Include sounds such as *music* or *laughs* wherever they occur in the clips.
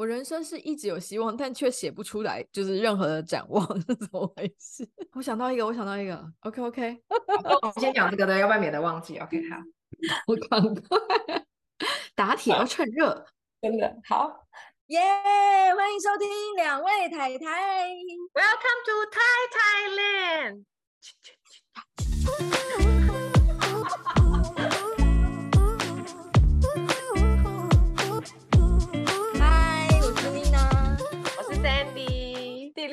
我人生是一直有希望，但却写不出来，就是任何的展望 *laughs* 是怎么回事？我想到一个，我想到一个，OK OK，我先讲这个的，要不然免得忘记。OK，好，*laughs* 我赶快打铁要趁热，真的好，耶！Yeah, 欢迎收听两位太太，Welcome to Thai Thailand。*laughs*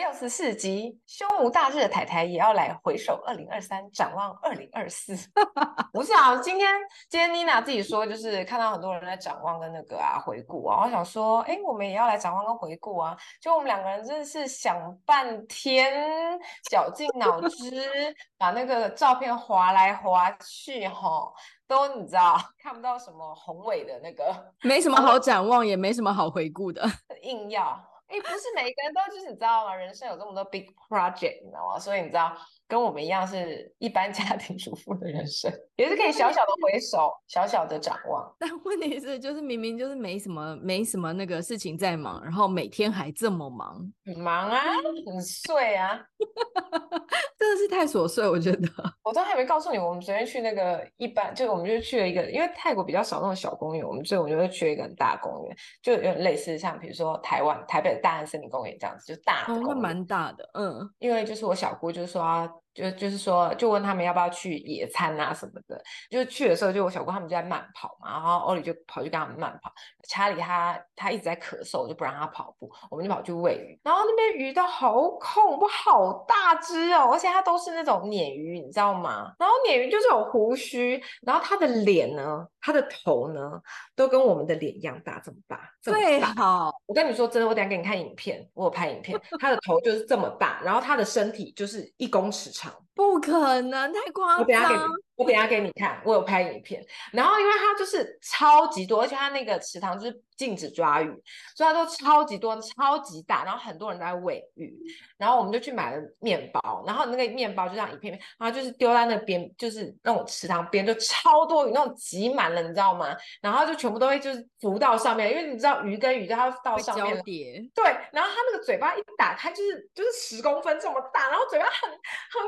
六十四集，胸无大志的泰台也要来回首二零二三，展望二零二四。*laughs* 不是啊，今天今天妮娜自己说，就是看到很多人在展望跟那个啊回顾啊，我想说，哎，我们也要来展望跟回顾啊。就我们两个人真的是想半天，绞尽脑汁，把那个照片划来划去，哈，都你知道看不到什么宏伟的那个，没什么好展望，也没什么好回顾的，硬要。哎，不是每一个人都就是你知道吗？人生有这么多 big project，你知道吗？所以你知道。跟我们一样是一般 *laughs* 家庭主妇的人生，也是可以小小的回首，小小的展望。*laughs* 但问题是，就是明明就是没什么没什么那个事情在忙，然后每天还这么忙，很忙啊，很碎啊，*laughs* 真的是太琐碎。我觉得，我都还没告诉你，我们昨天去那个一般，就我们就去了一个，因为泰国比较少那种小公园，我们所以我们就会去了一个很大公园，就有点类似像比如说台湾台北的大安森林公园这样子，就大的，哦，那蛮大的，嗯，因为就是我小姑就是说。就就是说，就问他们要不要去野餐啊什么的。就去的时候，就我小姑他们就在慢跑嘛，然后欧里就跑去跟他们慢跑。查理他他一直在咳嗽，就不让他跑步，我们就跑去喂鱼。然后那边鱼都好恐怖，好大只哦，而且它都是那种鲶鱼，你知道吗？然后鲶鱼就是有胡须，然后它的脸呢，它的头呢，都跟我们的脸一样大，这么大，这么大。最好，我跟你说真的，我等下给你看影片，我有拍影片，*laughs* 它的头就是这么大，然后它的身体就是一公尺长。child. 不可能，太夸张。我等一下给你看，我有拍影片，然后因为它就是超级多，而且它那个池塘就是禁止抓鱼，所以它都超级多、超级大，然后很多人在喂鱼，然后我们就去买了面包，然后那个面包就这样一片片，然后就是丢在那边，就是那种池塘边就超多鱼，那种挤满了，你知道吗？然后就全部都会就是浮到上面，因为你知道鱼跟鱼它到上面叠，对，然后它那个嘴巴一打开就是就是十公分这么大，然后嘴巴很很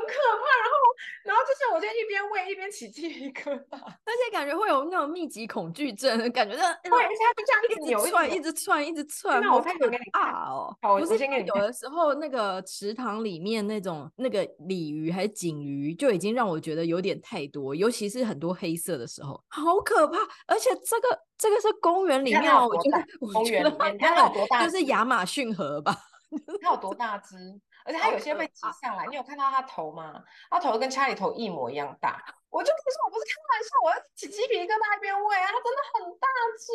可怕，然后然后就是我就一边喂一边。起鸡皮疙瘩，而且感觉会有那种密集恐惧症，感觉到对，而且它就这样一直扭一直，一直窜，一直窜。那我拍给你啊哦，好，不是。有的时候那个池塘里面那种那个鲤鱼还是锦鱼，就已经让我觉得有点太多，尤其是很多黑色的时候，好可怕。而且这个这个是公园里面，我觉得公园里面它有多大？就是亚马逊河吧？*laughs* 它有多大只？而且他有些被挤上来，你有看到他头吗？他头跟查理头一模一样大。我就跟你说，我不是开玩笑，我要起鸡皮疙瘩一边喂啊，它真的很大只，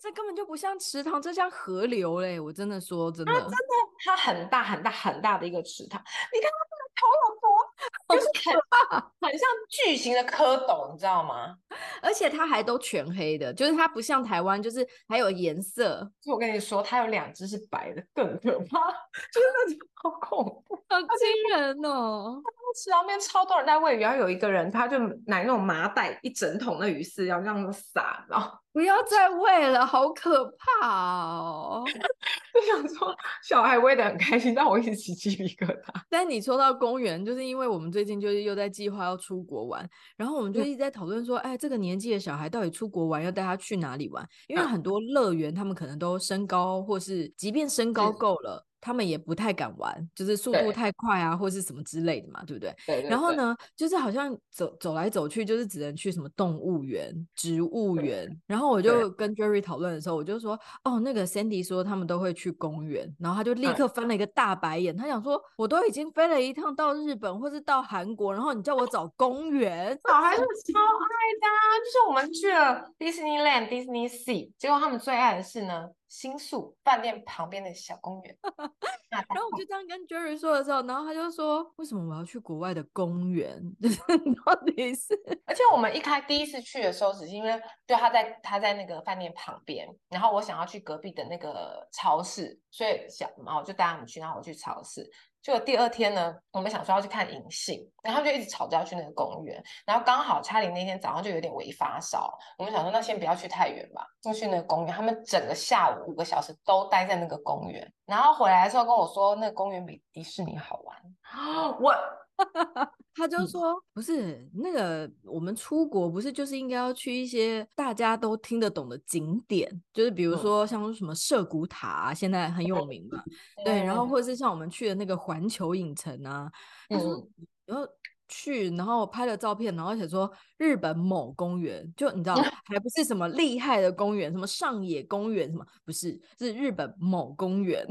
这根本就不像池塘，这像河流嘞！我真的说真的，它真的它很大很大很大的一个池塘，你看它这个头有多，就是很大，很像巨型的蝌蚪，你知道吗？*laughs* 而且它还都全黑的，就是它不像台湾，就是还有颜色。就我跟你说，它有两只是白的，更可怕，*laughs* 就是那种好恐怖，好惊人哦！池塘边超多人在喂鱼，然后有一个人他就拿那种麻袋一整桶的鱼饲料这样撒，然后不要再喂了，好可怕哦！*laughs* 就想说小孩喂的很开心，但我一直起鸡皮疙瘩。但你说到公园，就是因为我们最近就是又在计划要出国玩，然后我们就一直在讨论说，嗯、哎，这个年纪的小孩到底出国玩要带他去哪里玩？因为很多乐园他们可能都身高，或是即便身高够了。他们也不太敢玩，就是速度太快啊，或是什么之类的嘛，对不对？对，对，对。然后呢，就是好像走走来走去，就是只能去什么动物园、植物园。然后我就跟 Jerry 讨论的时候，我就说：“哦，那个 Sandy 说他们都会去公园。”然后他就立刻翻了一个大白眼，他想说：“我都已经飞了一趟到日本或是到韩国，然后你叫我找公园？小孩子超爱的啊，就是我们去了 Disneyland、Disney Sea，结果他们最爱的是呢。”新宿饭店旁边的小公园，*laughs* 然后我就这样跟 Jerry 说的时候，然后他就说：“为什么我要去国外的公园？*laughs* 到底是？”而且我们一开第一次去的时候，只是因为就他在他在那个饭店旁边，然后我想要去隔壁的那个超市，所以想，然后我就带他们去，然后我去超市。结果第二天呢，我们想说要去看银杏，然后就一直吵着要去那个公园，然后刚好查理那天早上就有点微发烧，我们想说那先不要去太远吧，就去那个公园。他们整个下午五个小时都待在那个公园，然后回来的时候跟我说，那个公园比迪士尼好玩。*gasps* 我。*laughs* 他就说：“不是那个，我们出国不是就是应该要去一些大家都听得懂的景点，就是比如说像什么涉谷塔啊，现在很有名嘛，对，然后或者是像我们去的那个环球影城啊，他说然后去，然后拍了照片，然后写说日本某公园，就你知道，*laughs* 还不是什么厉害的公园，什么上野公园什么，不是，是日本某公园。”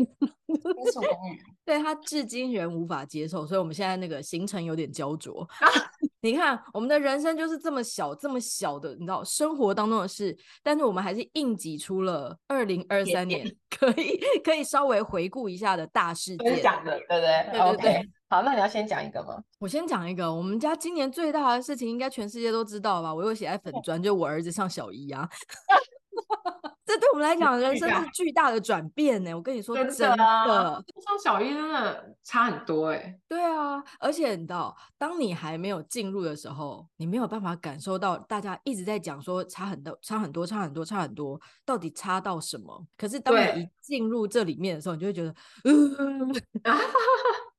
*laughs* 对，他至今仍无法接受，所以我们现在那个行程有点焦灼。*laughs* 啊、你看，我们的人生就是这么小，这么小的，你知道，生活当中的事，但是我们还是硬挤出了二零二三年可以可以稍微回顾一下的大事件。讲的，对不对？对对对。Okay. 好，那你要先讲一个吗？我先讲一个，我们家今年最大的事情，应该全世界都知道吧？我又写在粉砖，就我儿子上小一啊。*laughs* 这对我们来讲，人生是巨大的转变呢。我跟你说，真的，上、啊、小一真的差很多哎。对啊，而且你知道，当你还没有进入的时候，你没有办法感受到大家一直在讲说差很多、差很多、差很多、差很多，到底差到什么？可是当你一进入这里面的时候，你就会觉得，嗯。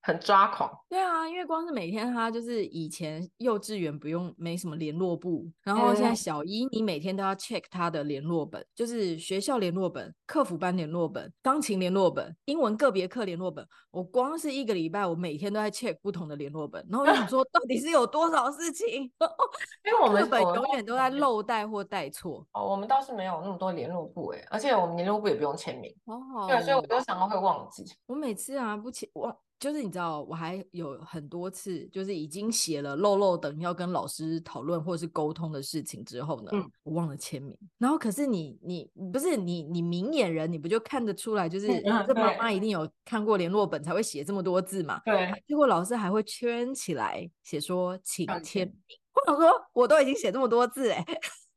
很抓狂，对啊，因为光是每天他就是以前幼稚园不用没什么联络簿，然后现在小一你每天都要 check 他的联络本，就是学校联络本、客服班联络本、钢琴联络本、英文个别课联络本。我光是一个礼拜，我每天都在 check 不同的联络本，然后我想说 *laughs* 到底是有多少事情？*laughs* 因为我们本永远都在漏带或带错。哦，我们倒是没有那么多联络簿哎，而且我们联络簿也不用签名。哦，对，所以我就常常会忘记。我每次啊不签忘。就是你知道，我还有很多次，就是已经写了漏漏等要跟老师讨论或者是沟通的事情之后呢，嗯、我忘了签名。然后可是你你不是你你明眼人，你不就看得出来，就是这妈妈一定有看过联络本才会写这么多字嘛？对。结果老师还会圈起来写说请签名。*laughs* 我想说，我都已经写这么多字哎。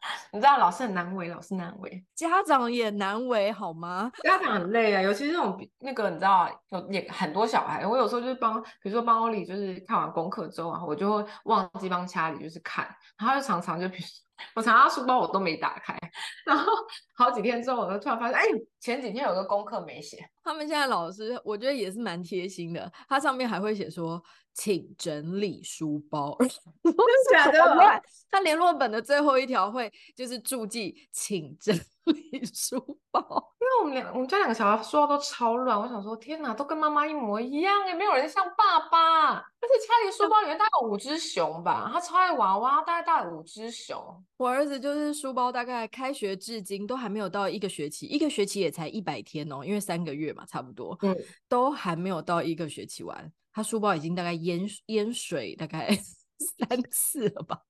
*laughs* 你知道老师很难为，老师难为，家长也难为，好吗？家长很累啊，尤其是那种那个，你知道，有也很多小孩。我有时候就是帮，比如说帮欧里，就是看完功课之后啊，我就会忘记帮家里就是看，然后就常常就比如说。我常常书包我都没打开，然后 *laughs* 好几天之后，我就突然发现，哎，前几天有个功课没写。他们现在老师，我觉得也是蛮贴心的，他上面还会写说，请整理书包。*laughs* 真的假的？他联络本的最后一条会就是注记，请整理书包。因为我们两，我们家两个小孩书包都超乱，我想说，天哪，都跟妈妈一模一样，也没有人像爸爸。而且家里书包里面大概有五只熊吧，他超爱娃娃，大概大概五只熊。我儿子就是书包，大概开学至今都还没有到一个学期，一个学期也才一百天哦，因为三个月嘛，差不多，嗯，都还没有到一个学期完，他书包已经大概淹淹水大概 *laughs* 三次了吧，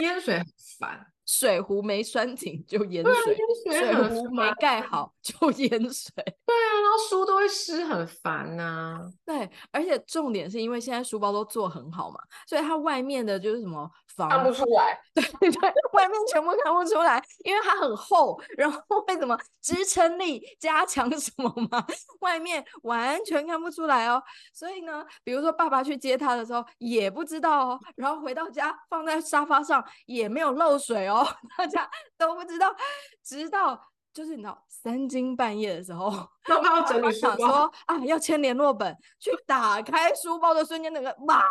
淹水很烦。水壶没拴紧就淹水，水壶没盖好就淹水。*laughs* 对啊，然后书都会湿，很烦呐、啊。对，而且重点是因为现在书包都做很好嘛，所以它外面的就是什么防看不出来。*laughs* 对对，外面全部看不出来，因为它很厚，然后为什么支撑力加强什么嘛，*laughs* 外面完全看不出来哦。所以呢，比如说爸爸去接他的时候也不知道哦，然后回到家放在沙发上也没有漏水哦。*laughs* 大家都不知道，直到就是你知道三更半夜的时候，爸爸要整理书包，说啊要签联络本，去打开书包的瞬间，那个哇，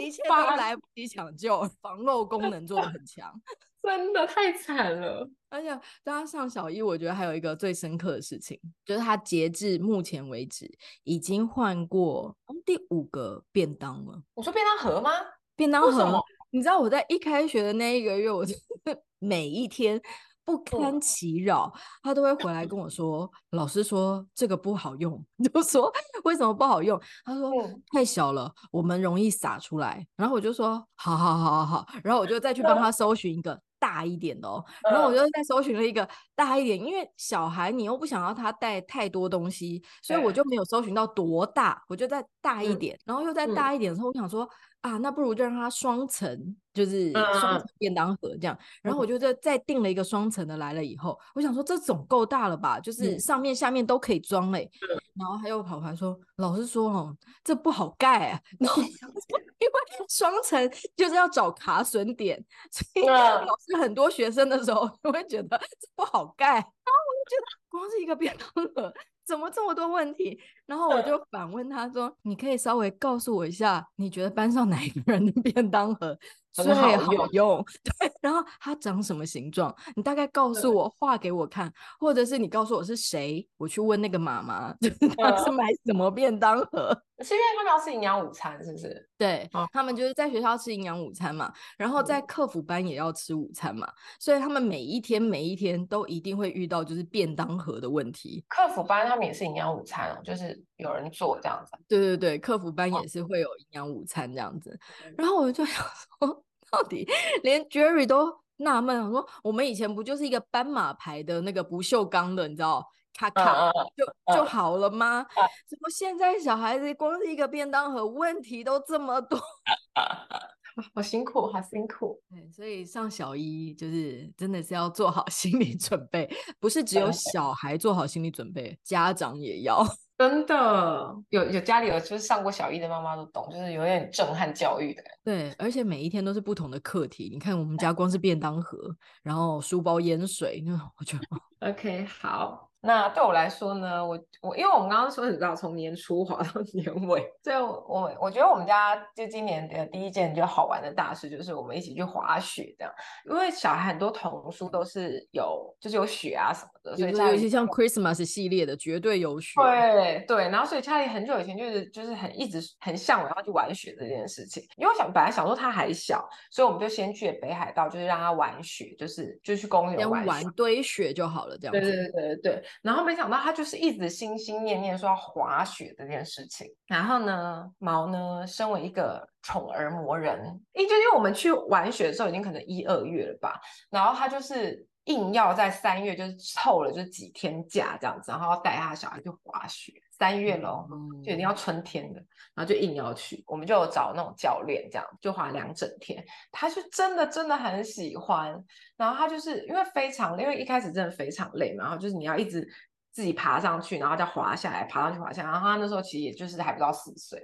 一切都来不及抢救，*laughs* 防漏功能做的很强，*laughs* 真的太惨了。而且当他上小一，我觉得还有一个最深刻的事情，就是他截至目前为止已经换过第五个便当了。我说便当盒吗？便当盒。你知道我在一开学的那一个月，我就 *laughs* 每一天不堪其扰，他都会回来跟我说：“老师说这个不好用。*laughs* ”就说为什么不好用？他说太小了，我们容易洒出来。然后我就说：“好好好好好。”然后我就再去帮他搜寻一个大一点的哦。*laughs* 然后我就再搜寻了一个大一点，因为小孩你又不想要他带太多东西，所以我就没有搜寻到多大，我就再大一点，然后又再大一点的时候，我想说。啊，那不如就让它双层，就是双层便当盒这样。嗯、然后我就再订了一个双层的来了以后，我想说这总够大了吧，就是上面下面都可以装嘞。嗯、然后他又跑来说，老师说哦，这不好盖啊。*laughs* 然后因为双层就是要找卡损点，所以老师很多学生的时候 *laughs* 就会觉得这不好盖。*laughs* 然后我就觉得光是一个便当盒。怎么这么多问题？然后我就反问他说：“嗯、你可以稍微告诉我一下，你觉得班上哪一个人的便当盒 *laughs* 最好用？好用对，*laughs* 然后它长什么形状？你大概告诉我，画给我看，或者是你告诉我是谁，我去问那个妈妈，*laughs* 就是他是买什么便当盒。”是因为他们要吃营养午餐，是不是？对，哦、他们就是在学校吃营养午餐嘛，然后在客服班也要吃午餐嘛，嗯、所以他们每一天每一天都一定会遇到就是便当盒的问题。客服班他们也是营养午餐哦，就是有人做这样子。对对对，客服班也是会有营养午餐这样子。哦、然后我就想说，*laughs* 到底连 Jerry 都纳闷，我说我们以前不就是一个斑马牌的那个不锈钢的，你知道？卡卡就就好了吗？怎么现在小孩子光是一个便当盒，问题都这么多？*laughs* 好辛苦，好辛苦。对，所以上小一就是真的是要做好心理准备，不是只有小孩做好心理准备，家长也要。真的，有有家里有就是上过小一的妈妈都懂，就是有点震撼教育的。对，而且每一天都是不同的课题。你看我们家光是便当盒，然后书包淹水，那我觉得 OK 好。那对我来说呢，我我因为我们刚刚说，你知道从年初滑到年尾，所以我我觉得我们家就今年的第一件就好玩的大事，就是我们一起去滑雪这样。因为小孩很多童书都是有就是有雪啊什么的，所以有一些像 Christmas 系列的绝对有雪。对对，然后所以家里很久以前就是就是很一直很向往要去玩雪这件事情。因为我想本来想说他还小，所以我们就先去北海道，就是让他玩雪，就是就去公园玩玩堆雪就好了这样。对对对对对。然后没想到他就是一直心心念念说要滑雪这件事情。然后呢，毛呢，身为一个宠儿魔人，因就因为我们去玩雪的时候已经可能一二月了吧，然后他就是硬要在三月就是凑了就几天假这样子，然后带他小孩去滑雪。三月咯，就一定要春天的，然后就硬要去，我们就找那种教练，这样就滑两整天。他是真的真的很喜欢，然后他就是因为非常，因为一开始真的非常累嘛，然后就是你要一直自己爬上去，然后再滑下来，爬上去滑下来。然后他那时候其实也就是还不到四岁，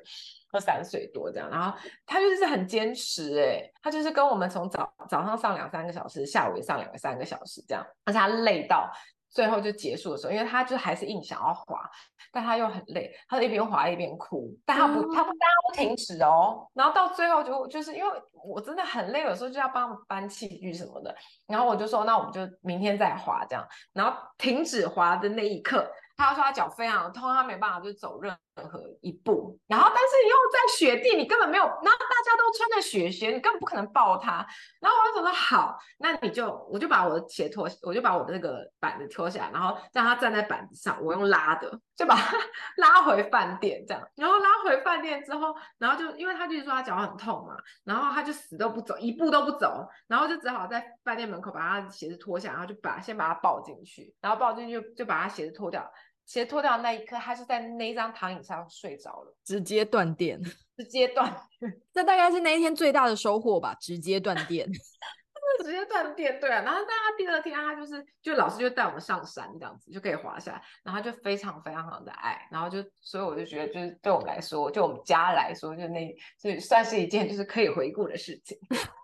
或三岁多这样。然后他就是很坚持，哎，他就是跟我们从早早上上两三个小时，下午也上两个三个小时这样，而且他累到。最后就结束的时候，因为他就还是硬想要滑，但他又很累，他就一边滑一边哭，但他不，嗯、他不但，他不停止哦。然后到最后就就是因为我真的很累，有时候就要帮搬器具什么的，然后我就说，那我们就明天再滑这样。然后停止滑的那一刻。他说他脚非常痛，他没办法就走任何一步。然后，但是又在雪地，你根本没有，然后大家都穿着雪鞋，你根本不可能抱他。然后我就说好，那你就，我就把我的鞋脱，我就把我的那个板子脱下来，然后让他站在板子上，我用拉的，就把他 *laughs* 拉回饭店这样。然后拉回饭店之后，然后就因为他就是说他脚很痛嘛，然后他就死都不走，一步都不走，然后就只好在饭店门口把他鞋子脱下，然后就把先把他抱进去，然后抱进去就，就把他鞋子脱掉。鞋脱掉的那一刻，他是在那张躺椅上睡着了，直接断电，*laughs* 直接断。*laughs* 这大概是那一天最大的收获吧，直接断电，*laughs* 直接断电，对啊。然后，但他第二天，他就是，就老师就带我们上山，这样子就可以滑下来，然后就非常非常的爱，然后就，所以我就觉得，就是对我们来说，就我们家来说，就那，就算是一件就是可以回顾的事情。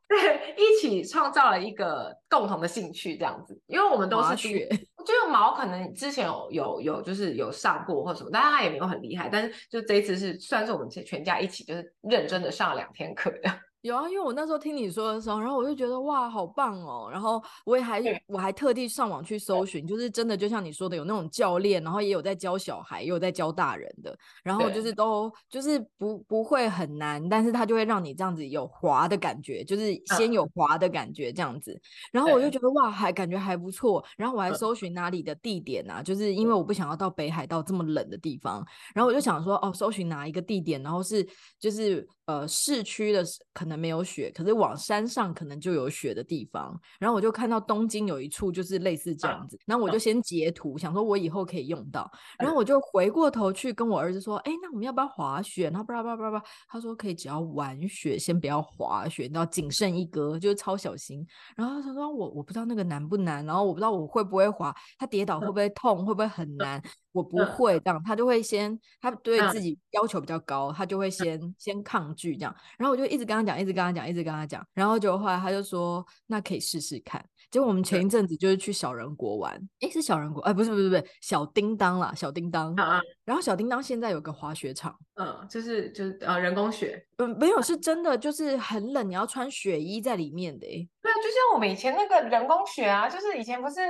对，一起创造了一个共同的兴趣，这样子，因为我们都是学。我觉得毛可能之前有有有就是有上过或什么，但是他也没有很厉害。但是就这一次是算是我们全全家一起就是认真的上了两天课的。有啊，因为我那时候听你说的时候，然后我就觉得哇，好棒哦！然后我也还对我还特地上网去搜寻，就是真的就像你说的，有那种教练，然后也有在教小孩，也有在教大人的，然后就是都就是不不会很难，但是他就会让你这样子有滑的感觉，就是先有滑的感觉这样子。嗯、然后我就觉得哇，还感觉还不错。然后我还搜寻哪里的地点啊，就是因为我不想要到北海道这么冷的地方，然后我就想说哦，搜寻哪一个地点，然后是就是。呃市区的可能没有雪，可是往山上可能就有雪的地方。然后我就看到东京有一处就是类似这样子，然后我就先截图，想说我以后可以用到。然后我就回过头去跟我儿子说：“哎，那我们要不要滑雪？”然后叭叭叭叭，他说可以，只要玩雪，先不要滑雪，你要谨慎一格，就是超小心。然后他说我我不知道那个难不难，然后我不知道我会不会滑，他跌倒会不会痛，会不会很难。我不会这样，他就会先，他对自己要求比较高，他就会先先抗拒这样。然后我就一直跟他讲，一直跟他讲，一直跟他讲。然后就后来他就说，那可以试试看。结果我们前一阵子就是去小人国玩，诶，是小人国，哎，不是不是不是小叮当啦，小叮当。然后小叮当现在有个滑雪场，嗯，就是就是呃人工雪，嗯，没有是真的，就是很冷，你要穿雪衣在里面的。对啊，就像我们以前那个人工雪啊，就是以前不是。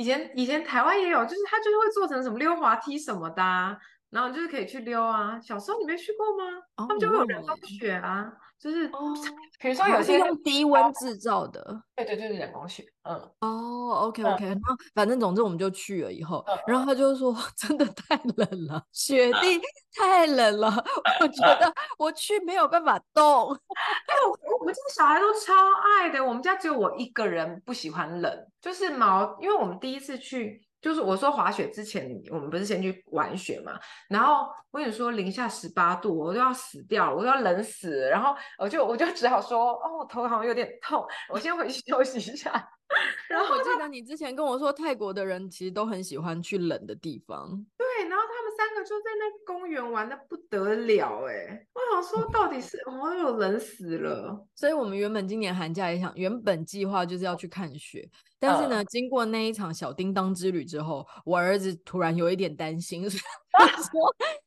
以前以前台湾也有，就是他就是会做成什么溜滑梯什么的，啊，然后就是可以去溜啊。小时候你没去过吗？哦、他们就会有人工雪啊，就是哦，比如说有些用低温制造的，对对对，人工雪。嗯，哦，OK OK，然后反正总之我们就去了以后，嗯、然后他就说 *laughs* 真的太冷了，雪地 *laughs* 太冷了，我觉得 *laughs* 我去没有办法动。哎，我我们家小孩都超爱的，我们家只有我一个人不喜欢冷。就是毛，因为我们第一次去，就是我说滑雪之前，我们不是先去玩雪嘛，然后我跟你说零下十八度，我都要死掉了，我都要冷死了，然后我就我就只好说，哦，我头好像有点痛，我先回去休息一下。然后我记得你之前跟我说，泰国的人其实都很喜欢去冷的地方。对，然后他们三个就在那公园玩的不得了，哎，我想说到底是，我有冷死了。所以我们原本今年寒假也想，原本计划就是要去看雪。但是呢，呃、经过那一场小叮当之旅之后，我儿子突然有一点担心，*laughs* *laughs* 说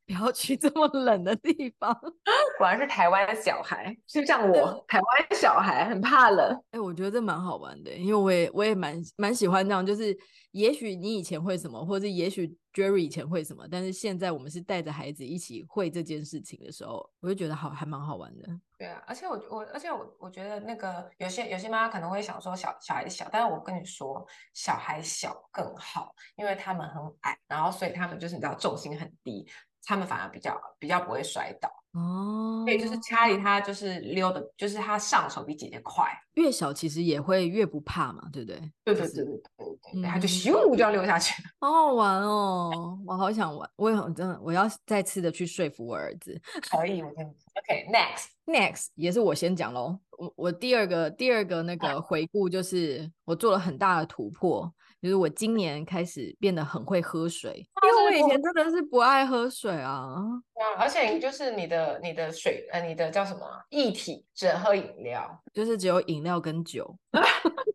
不要去这么冷的地方。*laughs* 果然是台湾的小孩，就像我，台湾小孩很怕冷。哎、欸，我觉得这蛮好玩的，因为我也我也蛮蛮喜欢这样，就是。也许你以前会什么，或者也许 Jerry 以前会什么，但是现在我们是带着孩子一起会这件事情的时候，我就觉得好还蛮好玩的。对啊，而且我我而且我我觉得那个有些有些妈妈可能会想说小小孩小，但是我跟你说小孩小更好，因为他们很矮，然后所以他们就是你知道重心很低，他们反而比较比较不会摔倒。哦，对，就是家里他就是溜的，就是他上手比姐姐快。越小其实也会越不怕嘛，对不对？对对对对对对，他就咻就要溜下去，*laughs* 好好玩哦！我好想玩，我也很真的，我要再次的去说服我儿子。*laughs* 可以，我跟你 OK，next next 也是我先讲喽。我我第二个第二个那个回顾就是我做了很大的突破。就是我今年开始变得很会喝水，因为我以前真的是不爱喝水啊。对啊，而且就是你的你的水呃，你的叫什么液体，只能喝饮料，就是只有饮料跟酒。*laughs*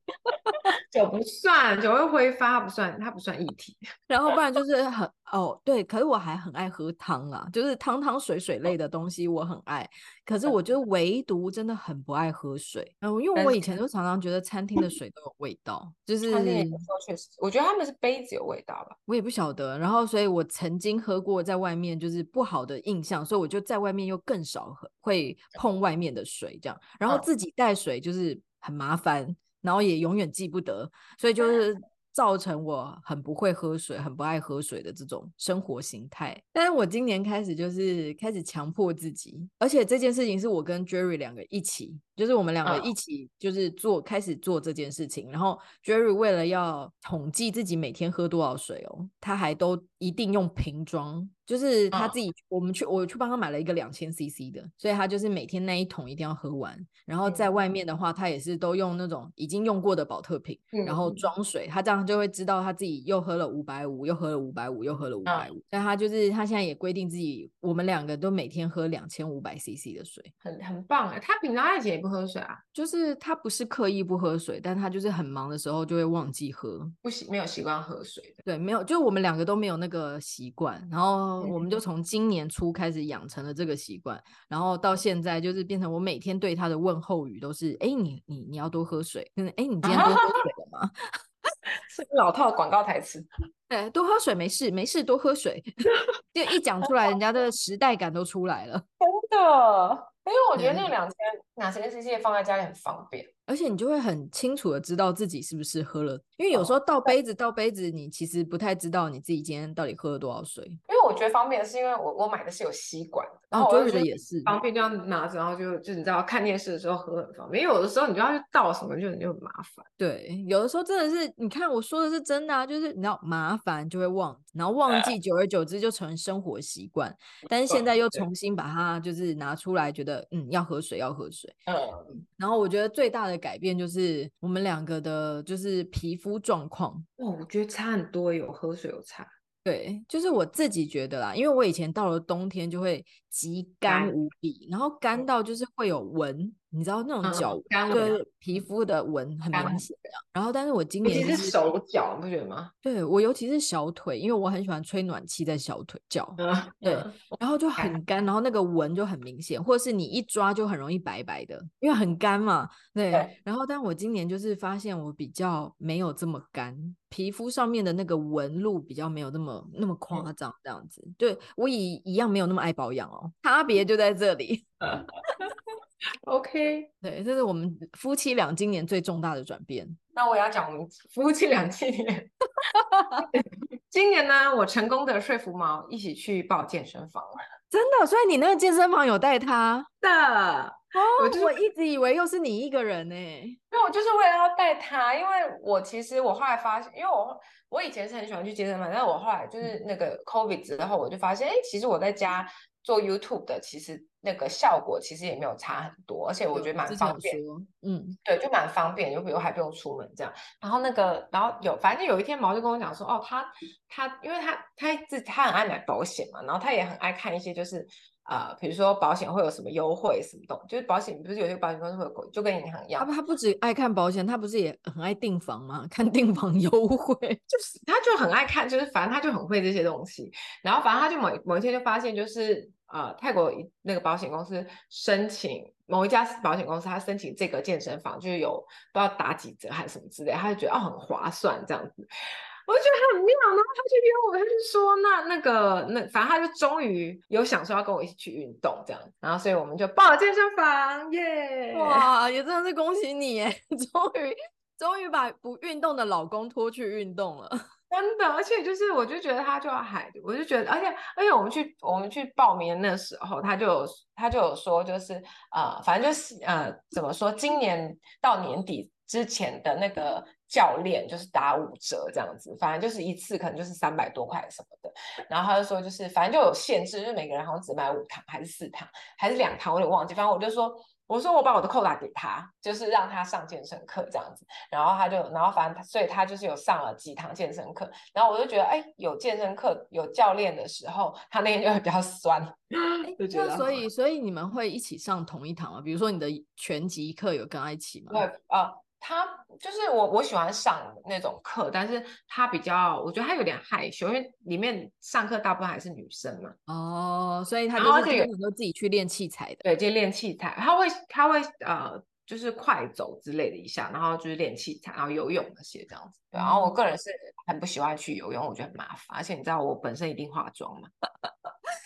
酒不算，酒会挥发，它不算，它不算液体。*laughs* 然后不然就是很哦，对，可是我还很爱喝汤啊，就是汤汤水水类的东西我很爱。可是我觉得唯独真的很不爱喝水，嗯，因为我以前就常常觉得餐厅的水都有味道，就是确实，我觉得他们是杯子有味道吧，我也不晓得。然后所以我曾经喝过在外面就是不好的印象，所以我就在外面又更少喝，会碰外面的水这样。然后自己带水就是很麻烦。然后也永远记不得，所以就是造成我很不会喝水、很不爱喝水的这种生活形态。但是我今年开始就是开始强迫自己，而且这件事情是我跟 Jerry 两个一起，就是我们两个一起就是做、uh. 开始做这件事情。然后 Jerry 为了要统计自己每天喝多少水哦，他还都一定用瓶装。就是他自己，我们去，我去帮他买了一个两千 CC 的，所以他就是每天那一桶一定要喝完。然后在外面的话，他也是都用那种已经用过的保特瓶，然后装水，他这样就会知道他自己又喝了五百五，又喝了五百五，又喝了五百五。但他就是他现在也规定自己，我们两个都每天喝两千五百 CC 的水，很很棒哎。他平常以前也不喝水啊，就是他不是刻意不喝水，但他就是很忙的时候就会忘记喝，不习没有习惯喝水的。对，没有，就我们两个都没有那个习惯，然后。我们就从今年初开始养成了这个习惯，然后到现在就是变成我每天对他的问候语都是：哎，你你你要多喝水，嗯，哎，你今天多喝水了吗？*laughs* 是老套的广告台词。对，多喝水没事，没事，多喝水。*laughs* 就一讲出来，人家的时代感都出来了。真的。因为我觉得那两千两千 CC 放在家里很方便，而且你就会很清楚的知道自己是不是喝了。因为有时候倒杯子倒杯子，你其实不太知道你自己今天到底喝了多少水。因为我觉得方便的是，因为我我买的是有吸管的，然后我觉得也是方便，就要拿着，然后就就你知道看电视的时候喝很方便。因为有的时候你就要去倒什么，就就很麻烦。对，有的时候真的是，你看我说的是真的啊，就是你知道麻烦就会忘，然后忘记，久而久之就成生活习惯。但是现在又重新把它就是拿出来，觉得嗯要喝水要喝水。嗯，然后我觉得最大的改变就是我们两个的就是皮肤状况。哦，我觉得差很多，有喝水有差。对，就是我自己觉得啦，因为我以前到了冬天就会极干无比，然后干到就是会有纹。你知道那种脚跟皮肤的纹很明显，然后但是我今年是手脚，不觉得吗？对，我尤其是小腿，因为我很喜欢吹暖气在小腿脚，对，然后就 *laughs* 很干，然后那个纹就很明显，或者是你一抓就很容易白白的，因为很干嘛，对。然后但我今年就是发现我比较没有这么干，皮肤上面的那个纹路比较没有那么那么夸张，这样子。对，我也一样没有那么爱保养哦，差别就在这里。*laughs* OK，对，这是我们夫妻俩今年最重大的转变。那我要讲我们夫妻俩今年，*laughs* 今年呢，我成功的说服毛一起去报健身房了。真的，所以你那个健身房有带他的？哦，我就我一直以为又是你一个人呢。因为我就是为了要带他，因为我其实我后来发现，因为我我以前是很喜欢去健身房，但是我后来就是那个 COVID 之后，我就发现，哎，其实我在家。做 YouTube 的其实那个效果其实也没有差很多，而且我觉得蛮方便。嗯，对，就蛮方便，就比如还不用出门这样。然后那个，然后有，反正有一天毛就跟我讲说，哦，他他，因为他他自他很爱买保险嘛，然后他也很爱看一些就是。呃，比如说保险会有什么优惠什么东，就是保险不是有些保险公司会有，就跟银行一样。他他不止爱看保险，他不是也很爱订房吗？看订房优惠，*laughs* 就是他就很爱看，就是反正他就很会这些东西。然后反正他就某某一天就发现，就是呃泰国那个保险公司申请某一家保险公司，他申请这个健身房，就是有不知道打几折还是什么之类，他就觉得哦很划算这样子。我就觉得很妙，然后他就约我，他就说那那个那反正他就终于有想说要跟我一起去运动这样，然后所以我们就报了健身房，耶、哇，也真的是恭喜你耶，*laughs* 终于终于把不运动的老公拖去运动了，真的，而且就是我就觉得他就要海，我就觉得，而且而且我们去我们去报名那时候，他就有他就有说就是呃，反正就是呃怎么说，今年到年底之前的那个。教练就是打五折这样子，反正就是一次可能就是三百多块什么的。然后他就说，就是反正就有限制，就是每个人好像只买五堂还是四堂还是两堂，我有点忘记。反正我就说，我说我把我的扣打给他，就是让他上健身课这样子。然后他就，然后反正所以他就是有上了几堂健身课。然后我就觉得，哎，有健身课有教练的时候，他那天就会比较酸。就觉得所以所以你们会一起上同一堂吗？比如说你的拳击课有跟他一起吗？对啊。呃他就是我，我喜欢上那种课，但是他比较，我觉得他有点害羞，因为里面上课大部分还是女生嘛。哦，所以他就是有很多自己去练器材的。对，就练器材，他会他会呃，就是快走之类的一下，然后就是练器材，然后游泳那些这样子。然后我个人是很不喜欢去游泳，我觉得很麻烦，而且你知道我本身一定化妆嘛。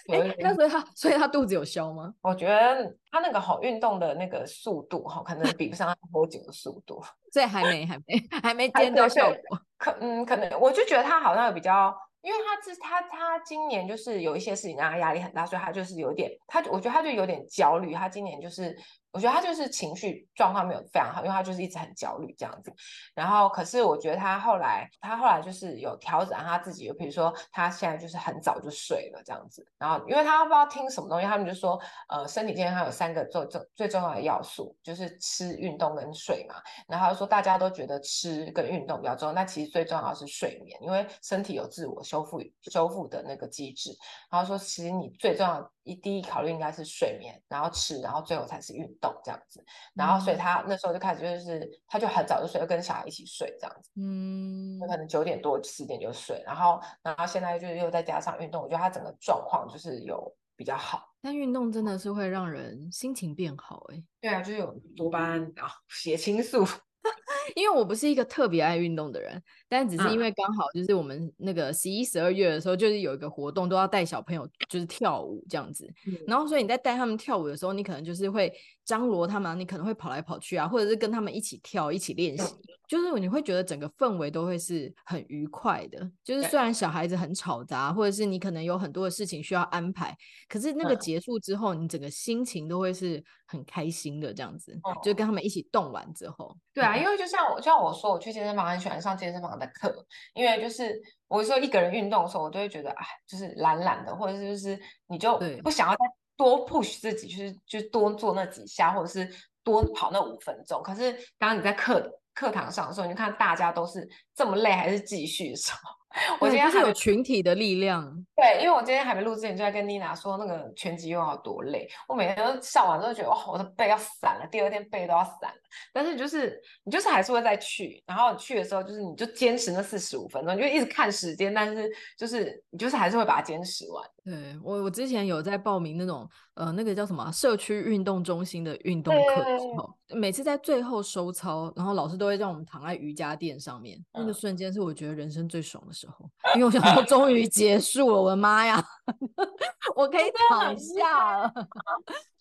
欸、那所以他所以他肚子有消吗？我觉得他那个好运动的那个速度哈，可能比不上他脱酒的速度，*laughs* 所以还没还没还没 *laughs* 见到效果。可嗯，可能我就觉得他好像有比较，因为他是他他今年就是有一些事情让他压力很大，所以他就是有点他我觉得他就有点焦虑。他今年就是。我觉得他就是情绪状况没有非常好，因为他就是一直很焦虑这样子。然后，可是我觉得他后来，他后来就是有调整他自己，就比如说他现在就是很早就睡了这样子。然后，因为他不知道听什么东西，他们就说，呃，身体健康有三个最重最重要的要素，就是吃、运动跟睡嘛。然后说大家都觉得吃跟运动比较重要，那其实最重要的是睡眠，因为身体有自我修复修复的那个机制。然后说，其实你最重要。一第一考虑应该是睡眠，然后吃，然后最后才是运动这样子。然后所以他那时候就开始就是，他就很早就睡，就跟小孩一起睡这样子。嗯，可能九点多十点就睡，然后然后现在就是又再加上运动，我觉得他整个状况就是有比较好。但运动真的是会让人心情变好哎、欸。对啊，就是有多巴胺啊，血清素。*laughs* 因为我不是一个特别爱运动的人，但只是因为刚好就是我们那个十一、十二月的时候，就是有一个活动，都要带小朋友就是跳舞这样子。然后所以你在带他们跳舞的时候，你可能就是会张罗他们，你可能会跑来跑去啊，或者是跟他们一起跳、一起练习，就是你会觉得整个氛围都会是很愉快的。就是虽然小孩子很吵杂，或者是你可能有很多的事情需要安排，可是那个结束之后，嗯、你整个心情都会是很开心的这样子。嗯、就跟他们一起动完之后，对啊，因为就像我就像我说，我去健身房很喜欢上健身房的课，因为就是我说一个人运动的时候，我都会觉得哎，就是懒懒的，或者是就是你就不想要再多 push 自己，就是就多做那几下，或者是多跑那五分钟。可是当你在课课堂上的时候，你看大家都是这么累，还是继续的时候。*laughs* 我今天还有群体的力量，对，因为我今天还没录之前就在跟妮娜说那个拳击又要多累，我每天都上完之后觉得哇，我的背要散了，第二天背都要散了。但是就是你就是还是会再去，然后去的时候就是你就坚持那四十五分钟，你就一直看时间，但是就是你就是还是会把它坚持完。对，我我之前有在报名那种呃那个叫什么社区运动中心的运动课的时候，每次在最后收操，然后老师都会让我们躺在瑜伽垫上面，嗯、那个瞬间是我觉得人生最爽的时候，因为我想说终于结束了，我的妈呀，*laughs* 我可以躺下了。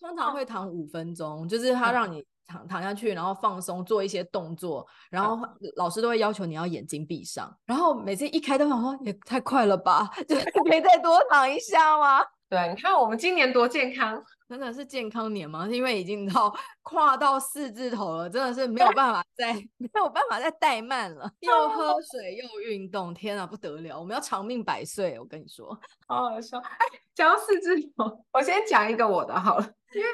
通常会躺五分钟，就是他让你。躺躺下去，然后放松，做一些动作，然后老师都会要求你要眼睛闭上。然后每次一开灯，我说也太快了吧，*laughs* 就是可以再多躺一下吗？对，你看我们今年多健康，真的是健康年吗？因为已经到跨到四字头了，真的是没有办法再 *laughs* 没有办法再怠慢了。又喝水又运动，天啊，不得了！我们要长命百岁，我跟你说，好好笑。哎，讲到四字头，我先讲一个我的好了。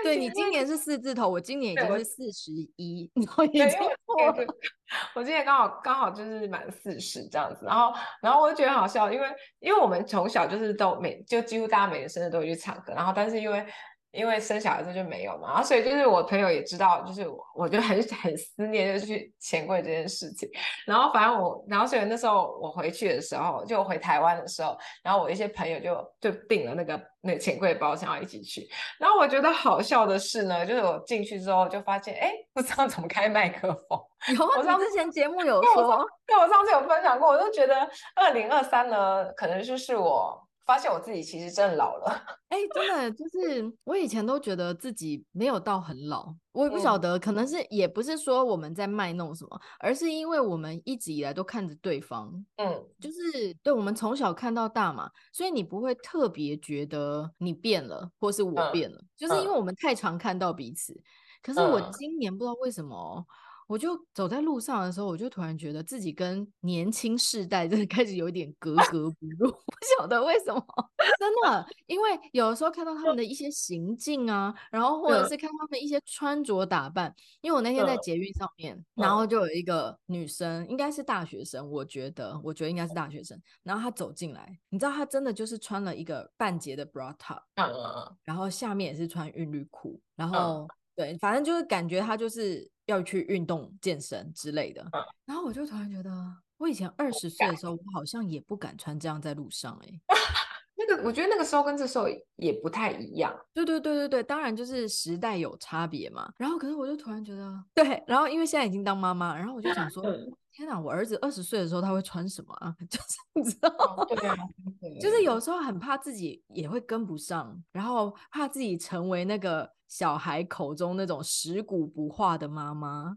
对，你今年是四字头，我今年已经是四十一，然后已经过了。*laughs* 我今年刚好刚好就是满四十这样子，然后然后我就觉得好笑，因为因为我们从小就是都每就几乎大家每个生日都会去唱歌，然后但是因为。因为生小孩子就没有嘛，然后所以就是我朋友也知道，就是我我就很很思念，就去钱柜这件事情。然后反正我，然后所以那时候我回去的时候，就回台湾的时候，然后我一些朋友就就订了那个那个钱柜包，想要一起去。然后我觉得好笑的是呢，就是我进去之后就发现，哎，不知道怎么开麦克风。*laughs* 我上之前节目有说，对，我上次有分享过，我就觉得二零二三呢，可能就是我。发现我自己其实真的老了，*laughs* 哎、欸，真的就是我以前都觉得自己没有到很老，我也不晓得，可能是也不是说我们在卖弄什么，而是因为我们一直以来都看着对方，嗯，就是对我们从小看到大嘛，所以你不会特别觉得你变了，或是我变了，嗯、就是因为我们太常看到彼此。可是我今年不知道为什么。我就走在路上的时候，我就突然觉得自己跟年轻世代真的开始有一点格格不入，*laughs* 不晓得为什么，真的，因为有的时候看到他们的一些行径啊，然后或者是看他们一些穿着打扮，因为我那天在捷运上面，然后就有一个女生，应该是大学生，我觉得，我觉得应该是大学生，然后她走进来，你知道她真的就是穿了一个半截的 bra top，然后下面也是穿韵律裤，然后对，反正就是感觉她就是。要去运动健身之类的，嗯、然后我就突然觉得，我以前二十岁的时候，我好像也不敢穿这样在路上、欸。哎，*laughs* 那个我觉得那个时候跟这时候也不太一样。对对对对对，当然就是时代有差别嘛。然后可是我就突然觉得，对，然后因为现在已经当妈妈，然后我就想说，嗯、天哪，我儿子二十岁的时候他会穿什么啊？*laughs* 就是你知道，对啊，就是有时候很怕自己也会跟不上，然后怕自己成为那个。小孩口中那种食古不化的妈妈，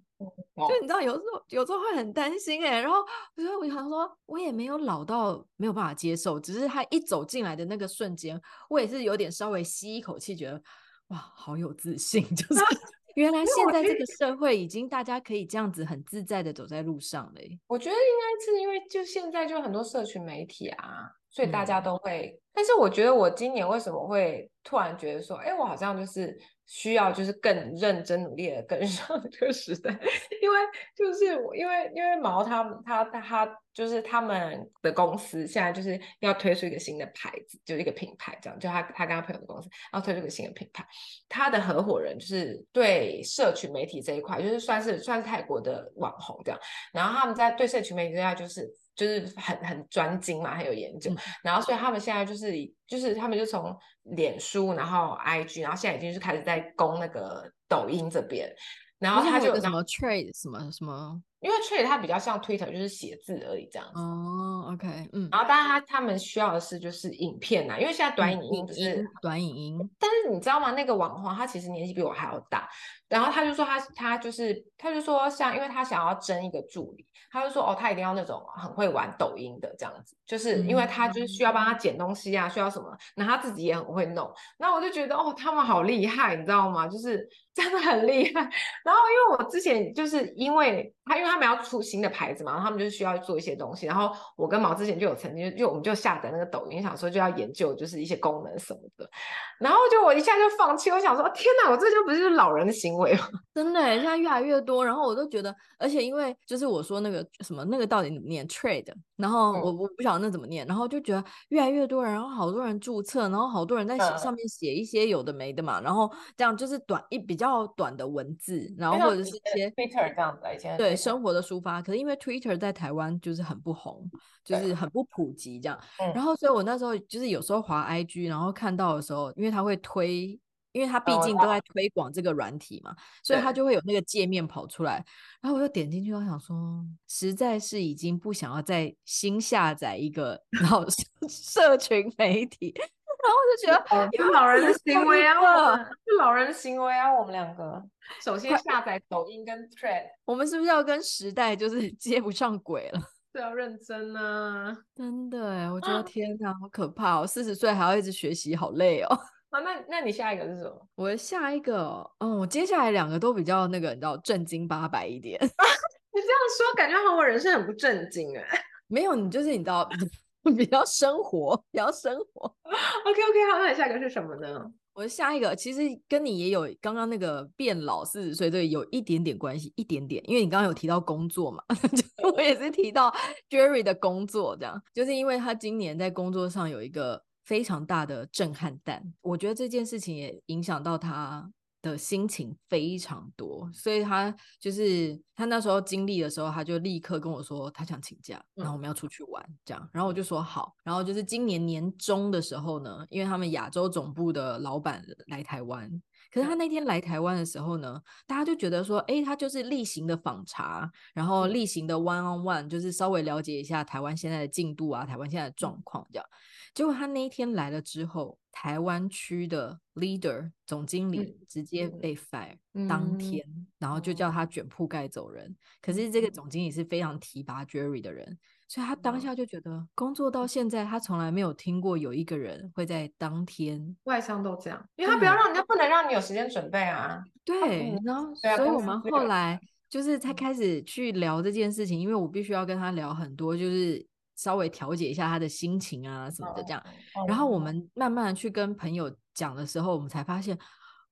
哦、就你知道，有时候有时候会很担心哎、欸。然后，所以我想说，我也没有老到没有办法接受，只是他一走进来的那个瞬间，我也是有点稍微吸一口气，觉得哇，好有自信，*laughs* 就是原来现在这个社会已经大家可以这样子很自在的走在路上嘞。我觉得应该是因为就现在就很多社群媒体啊，所以大家都会。嗯、但是我觉得我今年为什么会突然觉得说，哎，我好像就是。需要就是更认真努力的跟 *laughs* 上这个时代，因为就是因为因为毛他他他就是他们的公司现在就是要推出一个新的牌子，就一个品牌这样，就他他跟他朋友的公司要推出一个新的品牌，他的合伙人就是对社群媒体这一块，就是算是算是泰国的网红这样，然后他们在对社群媒体这块就是。就是很很专精嘛，很有研究，嗯、然后所以他们现在就是就是他们就从脸书，然后 IG，然后现在已经是开始在攻那个抖音这边，然后他就什么 trade 什么什么因为 Thread 它比较像 Twitter，就是写字而已这样子。哦，OK，嗯。然后当然他他们需要的是就是影片呐，因为现在短影音就是、嗯、短影音。但是你知道吗？那个网红他其实年纪比我还要大，然后他就说他他就是他就说像，因为他想要争一个助理，他就说哦，他一定要那种很会玩抖音的这样子，就是因为他就是需要帮他捡东西啊，需要什么，那他自己也很会弄。那我就觉得哦，他们好厉害，你知道吗？就是。*laughs* 真的很厉害，然后因为我之前就是因为他，因为他们要出新的牌子嘛，然后他们就是需要做一些东西，然后我跟毛之前就有曾经就我们就下载那个抖音，想说就要研究就是一些功能什么的，然后就我一下就放弃，我想说天哪，我这就不是老人的行为吗？*laughs* 真的，现在越来越多，然后我都觉得，而且因为就是我说那个什么那个到底怎么念 trade，然后我我不晓得那怎么念，然后就觉得越来越多人，然后好多人注册，然后好多人在写上面写一些有的没的嘛，然后这样就是短一比较短的文字，然后或者是一些 Twitter 这样子，对生活的抒发。可是因为 Twitter 在台湾就是很不红，就是很不普及这样。然后所以我那时候就是有时候滑 IG，然后看到的时候，因为他会推，因为他毕竟都在推广这个软体嘛，所以他就会有那个界面跑出来。然后我就点进去，我想说，实在是已经不想要再新下载一个然后 *laughs* 社群媒体。*laughs* 然后我就觉得有老人的行为啊，是老人的行为啊，我们两个首先下载抖音跟 Thread，我们是不是要跟时代就是 *laughs* 接不上轨了？是要认真啊，真的哎，我觉得天哪，好可怕哦！四十岁还要一直学习，好累哦。啊，那那你下一个是什么？我的下一个，嗯，我接下来两个都比较那个，你知道，正经八百一点。*laughs* 你这样说，感觉好像我人生很不正经哎。*laughs* 没有，你就是你知道。*laughs* 比较生活，比较生活。OK OK，好，那你下一个是什么呢？我的下一个其实跟你也有刚刚那个变老四十岁对有一点点关系，一点点，因为你刚刚有提到工作嘛，我也是提到 Jerry 的工作，这样就是因为他今年在工作上有一个非常大的震撼弹，我觉得这件事情也影响到他。的心情非常多，所以他就是他那时候经历的时候，他就立刻跟我说他想请假，然后我们要出去玩，这样，然后我就说好，然后就是今年年中的时候呢，因为他们亚洲总部的老板来台湾，可是他那天来台湾的时候呢，大家就觉得说，哎，他就是例行的访查，然后例行的 one on one，就是稍微了解一下台湾现在的进度啊，台湾现在的状况这样。结果他那一天来了之后，台湾区的 leader 总经理直接被 fire，嗯、当天，然后就叫他卷铺盖走人。嗯、可是这个总经理是非常提拔 Jerry 的人，所以他当下就觉得工作到现在，他从来没有听过有一个人会在当天。外商都这样，因为他不要让人家不能让你有时间准备啊。对，然后所以我们后来就是才开始去聊这件事情，因为我必须要跟他聊很多，就是。稍微调节一下他的心情啊什么的，这样。然后我们慢慢的去跟朋友讲的时候，我们才发现，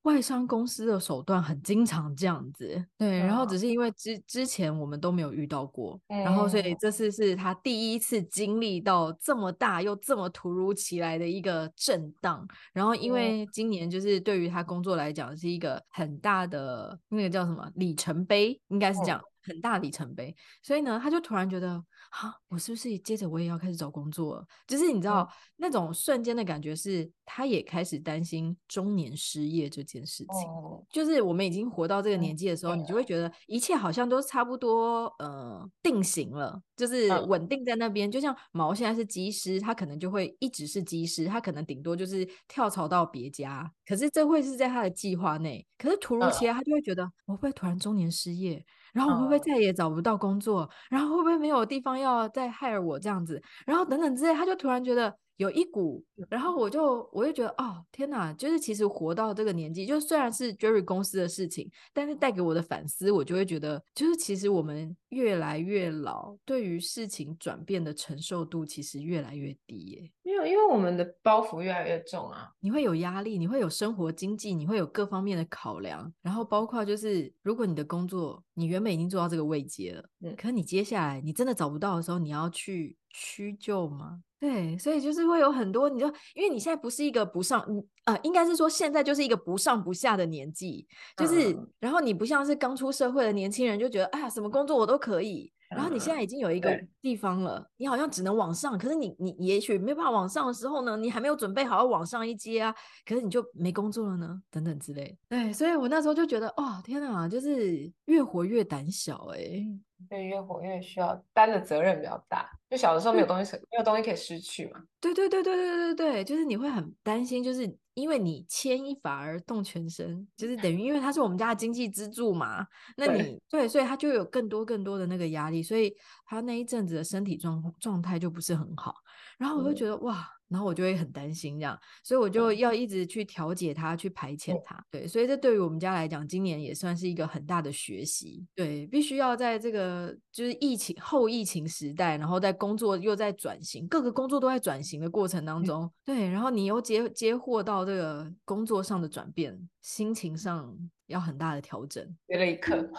外商公司的手段很经常这样子。对，然后只是因为之之前我们都没有遇到过，然后所以这次是他第一次经历到这么大又这么突如其来的一个震荡。然后因为今年就是对于他工作来讲是一个很大的那个叫什么里程碑，应该是这样。很大里程碑，所以呢，他就突然觉得，啊，我是不是接着我也要开始找工作了？就是你知道、嗯、那种瞬间的感觉是，他也开始担心中年失业这件事情。哦、就是我们已经活到这个年纪的时候，嗯、你就会觉得一切好像都差不多，呃，定型了，就是稳定在那边。嗯、就像毛现在是机师，他可能就会一直是机师，他可能顶多就是跳槽到别家，可是这会是在他的计划内。可是突如其来，他就会觉得，我会不会突然中年失业？然后我会不会再也找不到工作？哦、然后会不会没有地方要再 hire 我这样子？然后等等之类，他就突然觉得有一股，然后我就我就觉得哦天哪，就是其实活到这个年纪，就虽然是 Jerry 公司的事情，但是带给我的反思，我就会觉得，就是其实我们越来越老，对于事情转变的承受度其实越来越低耶。没有，因为我们的包袱越来越重啊，你会有压力，你会有生活经济，你会有各方面的考量，然后包括就是，如果你的工作你原本已经做到这个位阶了，嗯，可你接下来你真的找不到的时候，你要去屈就吗？对，所以就是会有很多，你就因为你现在不是一个不上，你呃，应该是说现在就是一个不上不下的年纪，就是，嗯，然后你不像是刚出社会的年轻人，就觉得，哎呀，什么工作我都可以。然后你现在已经有一个地方了，对你好像只能往上，可是你你也许没办法往上的时候呢，你还没有准备好要往上一阶啊，可是你就没工作了呢，等等之类。对，所以我那时候就觉得，哦，天哪，就是越活越胆小哎。对，越活越需要担的责任比较大。就小的时候没有东西，没有东西可以失去嘛。对对对对对对对，就是你会很担心，就是因为你牵一发而动全身，就是等于因为他是我们家的经济支柱嘛。那你对，对，所以他就有更多更多的那个压力，所以他那一阵子的身体状状态就不是很好。然后我就觉得、嗯、哇。然后我就会很担心这样，所以我就要一直去调节它，去排遣它。对，所以这对于我们家来讲，今年也算是一个很大的学习。对，必须要在这个就是疫情后疫情时代，然后在工作又在转型，各个工作都在转型的过程当中，对，然后你又接接获到这个工作上的转变，心情上要很大的调整。学了一课，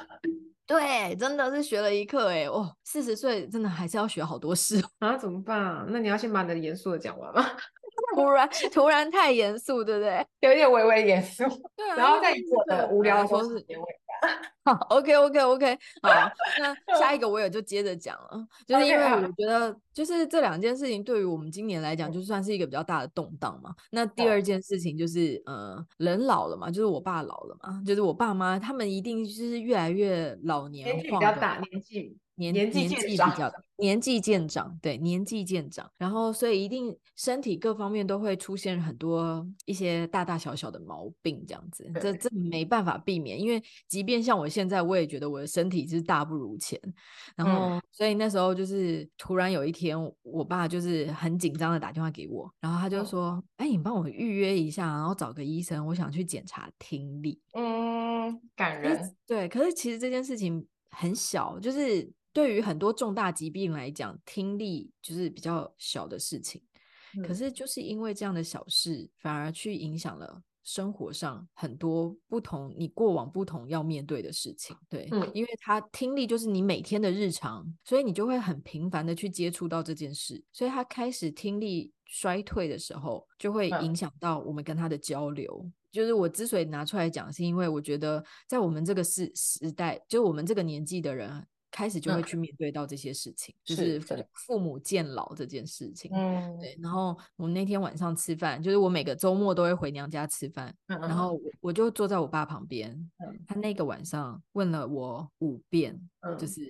对，真的是学了一课哎，哦，四十岁真的还是要学好多事啊，怎么办啊？那你要先把你的严肃的讲完吗？突然 *laughs* 突然太严肃，对不对？有点微微严肃，*laughs* 对啊，然后再以我的无聊的方式结尾。*laughs* 好，OK OK OK，好，那下一个我也就接着讲了，就是因为我觉得，就是这两件事情对于我们今年来讲，就算是一个比较大的动荡嘛。那第二件事情就是，呃，人老了嘛，就是我爸老了嘛，就是我爸妈他们一定就是越来越老年化，年纪比较大，年纪。年年纪比较年纪渐长，对，年纪渐长，然后所以一定身体各方面都会出现很多一些大大小小的毛病，这样子，这这没办法避免，因为即便像我现在，我也觉得我的身体是大不如前，然后、嗯、所以那时候就是突然有一天，我爸就是很紧张的打电话给我，然后他就说：“哎、嗯，你帮我预约一下，然后找个医生，我想去检查听力。”嗯，感人。对，可是其实这件事情很小，就是。对于很多重大疾病来讲，听力就是比较小的事情，嗯，可是就是因为这样的小事，反而去影响了生活上很多不同，你过往不同要面对的事情。对，嗯，因为他听力就是你每天的日常，所以你就会很频繁的去接触到这件事，所以他开始听力衰退的时候，就会影响到我们跟他的交流。嗯，就是我之所以拿出来讲，是因为我觉得在我们这个时时代，就我们这个年纪的人。开始就会去面对到这些事情，嗯、就是父母见老这件事情。嗯，对。然后我们那天晚上吃饭，就是我每个周末都会回娘家吃饭，嗯、然后我我就坐在我爸旁边、嗯，他那个晚上问了我五遍，嗯、就是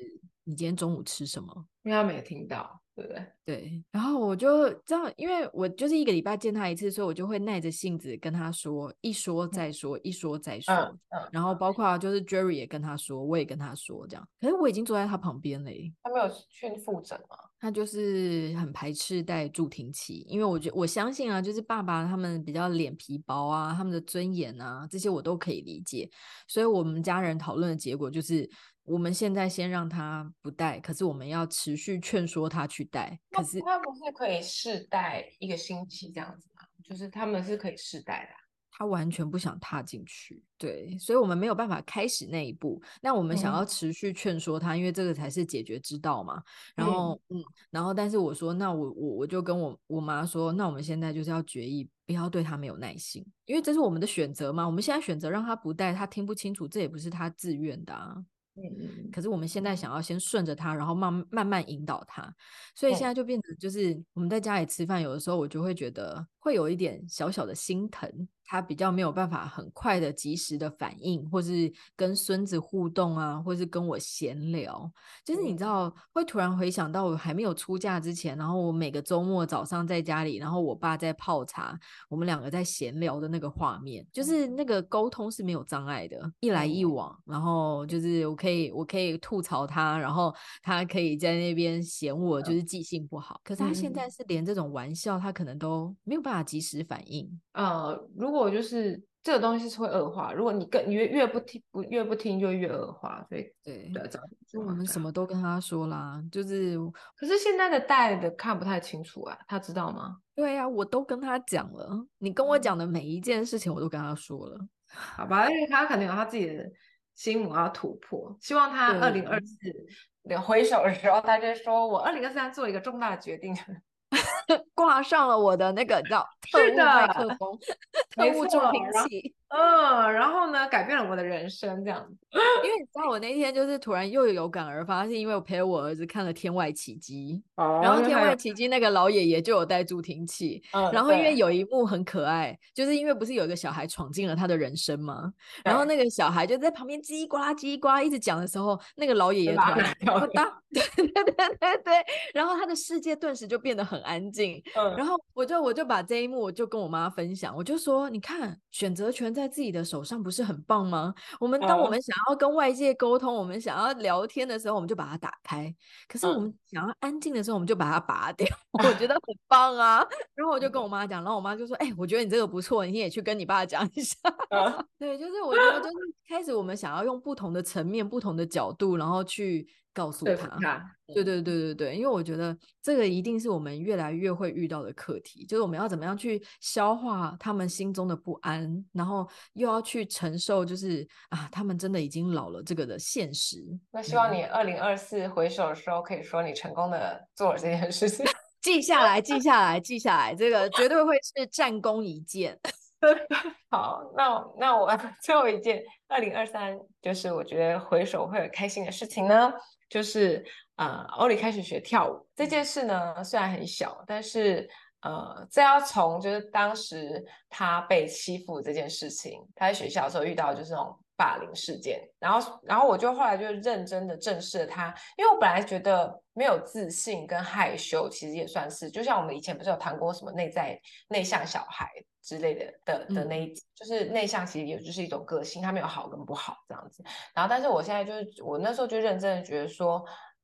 你今天中午吃什么？因为他没有听到。对不对？对，然后我就这样，因为我就是一个礼拜见他一次，所以我就会耐着性子跟他说，一说再说，嗯、一说再说。嗯嗯、然后包括就是 Jerry 也跟他说，我也跟他说这样。可是我已经坐在他旁边了。他没有去复诊吗？他就是很排斥戴助听器，因为我觉我相信啊，就是爸爸他们比较脸皮薄啊，他们的尊严啊这些我都可以理解。所以我们家人讨论的结果就是。我们现在先让他不戴，可是我们要持续劝说他去戴。可是他不是可以试戴一个星期这样子吗？就是他们是可以试戴的。他完全不想踏进去，对，所以我们没有办法开始那一步。那我们想要持续劝说他，嗯，因为这个才是解决之道嘛。然后，嗯，嗯然后，但是我说，那我我我就跟我我妈说，那我们现在就是要决议，不要对他没有耐心，因为这是我们的选择嘛。我们现在选择让他不戴，他听不清楚，这也不是他自愿的啊。嗯，可是我们现在想要先顺着他，然后慢慢慢引导他，所以现在就变成就是我们在家里吃饭，有的时候我就会觉得会有一点小小的心疼。他比较没有办法很快的、及时的反应，或是跟孙子互动啊，或是跟我闲聊。就是你知道，会突然回想到我还没有出嫁之前，然后我每个周末早上在家里，然后我爸在泡茶，我们两个在闲聊的那个画面，就是那个沟通是没有障碍的，一来一往，然后就是我可以我可以吐槽他，然后他可以在那边嫌我就是记性不好。可是他现在是连这种玩笑，他可能都没有办法及时反应。呃，如果就是这个东西是会恶化，如果你更越越不听不越不听就越恶化，所以对对，就我们什么都跟他说啦，就是可是现在的带的看不太清楚啊，他知道吗？对呀、啊，我都跟他讲了，你跟我讲的每一件事情我都跟他说了，好吧，因为他可能有他自己的心魔要突破，希望他二零二四回首的时候，他就说我二零二三做一个重大的决定。*laughs* 挂上了我的那个叫特务麦克风，特务助听器。嗯，然后呢，改变了我的人生，这样子。因为你知道，我那天就是突然又有感而发，是因为我陪我儿子看了《天外奇迹》，哦，然后《天外奇迹》那个老爷爷就有带助听器，嗯，然后因为有一幕很可爱，就是因为不是有一个小孩闯进了他的人生吗？然后那个小孩就在旁边叽呱叽呱一直讲的时候，那个老爷爷突然 *laughs* 对对对对对，然后他的世界顿时就变得很安静，嗯，然后我就我就把这一幕我就跟我妈分享，我就说，你看选择权在。自己的手上不是很棒吗？我们当我们想要跟外界沟通，uh, 我们想要聊天的时候，我们就把它打开；可是我们想要安静的时候，我们就把它拔掉。*laughs* Uh, 我觉得很棒啊！然后我就跟我妈讲，然后我妈就说：“哎、欸，我觉得你这个不错，你也去跟你爸讲一下。” uh, 对，就是我觉得，就是开始我们想要用不同的层面、不同的角度，然后去。告诉他，对对对对对，因为我觉得这个一定是我们越来越会遇到的课题，就是我们要怎么样去消化他们心中的不安，然后又要去承受，就是啊，他们真的已经老了这个的现实。那希望你二零二四回首的时候，可以说你成功的做了这件事情，*laughs* 记下来，记下来，记下来，这个绝对会是战功一件。*laughs* 好，那那我 *laughs* 最后一件，二零二三就是我觉得回首会有开心的事情呢。就是呃，欧里开始学跳舞这件事呢，虽然很小，但是呃，这要从就是当时他被欺负这件事情，他在学校的时候遇到就是那种霸凌事件，然后然后我就后来就认真的正视了他，因为我本来觉得没有自信跟害羞，其实也算是，就像我们以前不是有谈过什么内在内向小孩之类的的的那一，就是内向其实也就是一种个性，他没有好跟不好这样子。然后，但是我现在就是我那时候就认真的觉得说，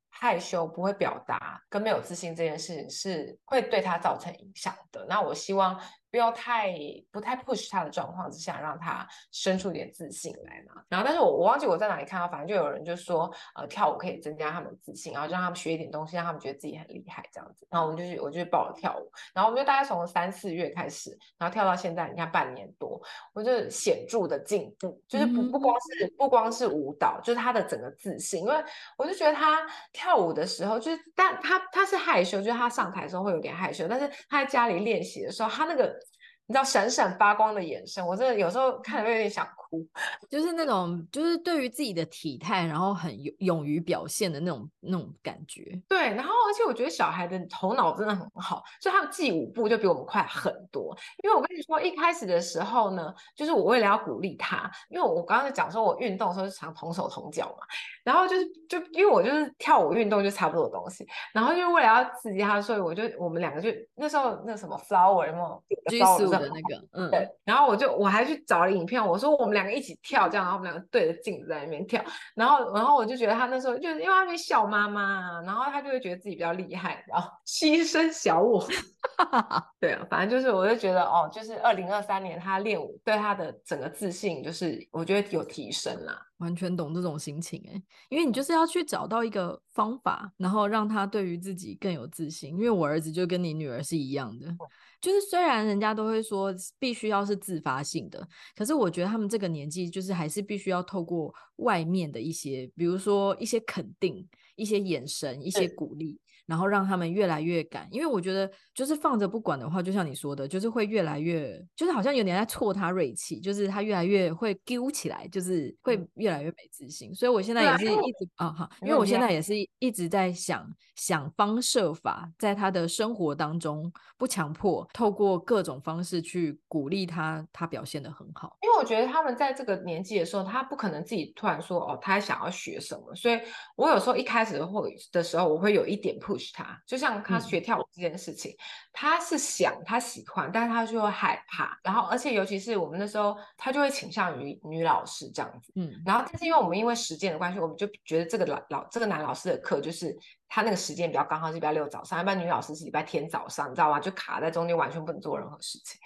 害羞不会表达跟没有自信这件事情是会对他造成影响的。那我希望。不要太不太 push 他的状况之下，让他生出一点自信来嘛。然后，但是我我忘记我在哪里看到，反正就有人就说，呃，跳舞可以增加他们的自信，然后让他们学一点东西，让他们觉得自己很厉害这样子。然后我们就去，我就去报了跳舞。然后我们就大概从三四月开始，然后跳到现在，你看半年多，我就显著的进步，就是不不光是不光是舞蹈，就是他的整个自信。因为我就觉得他跳舞的时候，就是但他他是害羞，就是他上台的时候会有点害羞，但是他在家里练习的时候，他那个。你知道闪闪发光的眼神，我真的有时候看着有点想哭，就是那种，就是对于自己的体态，然后很勇勇于表现的那种那种感觉。对，然后而且我觉得小孩的头脑真的很好，所以他们记舞步就比我们快很多。因为我跟你说，一开始的时候呢，就是我为了要鼓励他，因为我刚刚讲说我运动的时候是常同手同脚嘛，然后就是就因为我就是跳舞运动就差不多的东西，然后就为了要刺激他，所以我就我们两个就那时候那什么 flower 有没有？的那个，嗯，对，然后我就我还去找了影片，我说我们两个一起跳，这样，然后我们两个对着镜子在那边跳，然后，然后我就觉得他那时候就是因为他没笑妈妈，然后他就会觉得自己比较厉害，然后牺牲小我，*laughs* 对啊，反正就是我就觉得哦，就是二零二三年他练舞对他的整个自信，就是我觉得有提升啦。完全懂这种心情哎，因为你就是要去找到一个方法，然后让他对于自己更有自信。因为我儿子就跟你女儿是一样的，就是虽然人家都会说必须要是自发性的，可是我觉得他们这个年纪就是还是必须要透过外面的一些，比如说一些肯定、一些眼神、一些鼓励。然后让他们越来越敢，因为我觉得就是放着不管的话，就像你说的，就是会越来越，就是好像有点在挫他锐气，就是他越来越会丢起来，就是会越来越没自信。所以我现在也是一直啊哈，因为我现在也是一直在想想方设法，在他的生活当中不强迫，透过各种方式去鼓励他，他表现的很好。因为我觉得他们在这个年纪的时候，他不可能自己突然说哦，他想要学什么，所以我有时候一开始会的时候，我会有一点 push 他，就像他学跳舞这件事情，嗯、他是想他喜欢，但是他就会害怕，然后而且尤其是我们那时候，他就会倾向于女老师这样子，嗯，然后但是因为我们因为时间的关系，我们就觉得这个老老这个男老师的课就是他那个时间比较刚好是礼拜六早上，一般女老师是礼拜天早上，你知道吗？就卡在中间，完全不能做任何事情。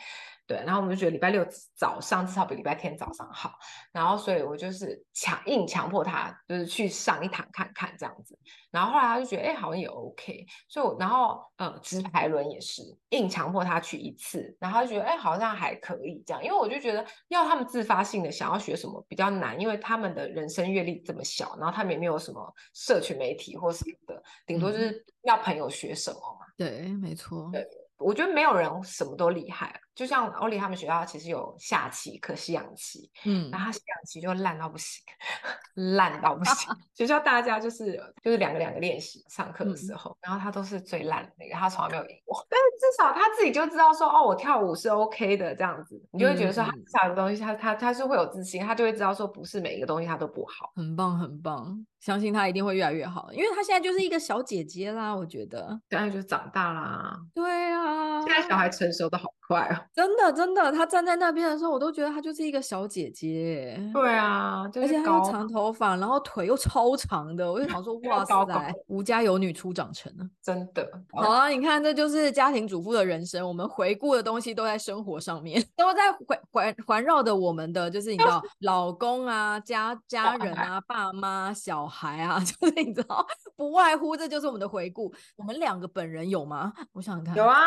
对，然后我们就觉得礼拜六早上至少比礼拜天早上好，然后所以我就是强硬强迫他，就是去上一堂看看这样子，然后后来他就觉得哎好像也 OK，所以我然后嗯直排轮也是硬强迫他去一次，然后他就觉得哎好像还可以这样，因为我就觉得要他们自发性的想要学什么比较难，因为他们的人生阅历这么小，然后他们也没有什么社群媒体或什么的，顶多就是要朋友学什么嘛。对，没错。对。我觉得没有人什么都厉害，就像欧里他们学校其实有下棋可、西洋棋，嗯，然后他西洋棋就烂到不行，*laughs* 烂到不行。*laughs* 学校大家就是就是两个两个练习上课的时候，嗯、然后他都是最烂的那个，他从来没有赢过。*laughs* 但是至少他自己就知道说，哦，我跳舞是 OK 的这样子，你就会觉得说他下的东西，他他他是会有自信，他就会知道说不是每一个东西他都不好，很棒很棒。相信她一定会越来越好，因为她现在就是一个小姐姐啦，我觉得现在就长大啦。对啊，现在小孩成熟的好快哦，真的真的，她站在那边的时候，我都觉得她就是一个小姐姐。对啊，就是、而且她有长头发，然后腿又超长的，我就想说，*laughs* 哇塞，吴家有女初长成啊，真的。好啊，你看，这就是家庭主妇的人生，我们回顾的东西都在生活上面，*laughs* 都在环环环绕着我们的，就是你知道，*laughs* 老公啊，家家人啊，爸妈，小。孩啊，就是你知道，不外乎这就是我们的回顾。我们两个本人有吗？我想想看，有啊，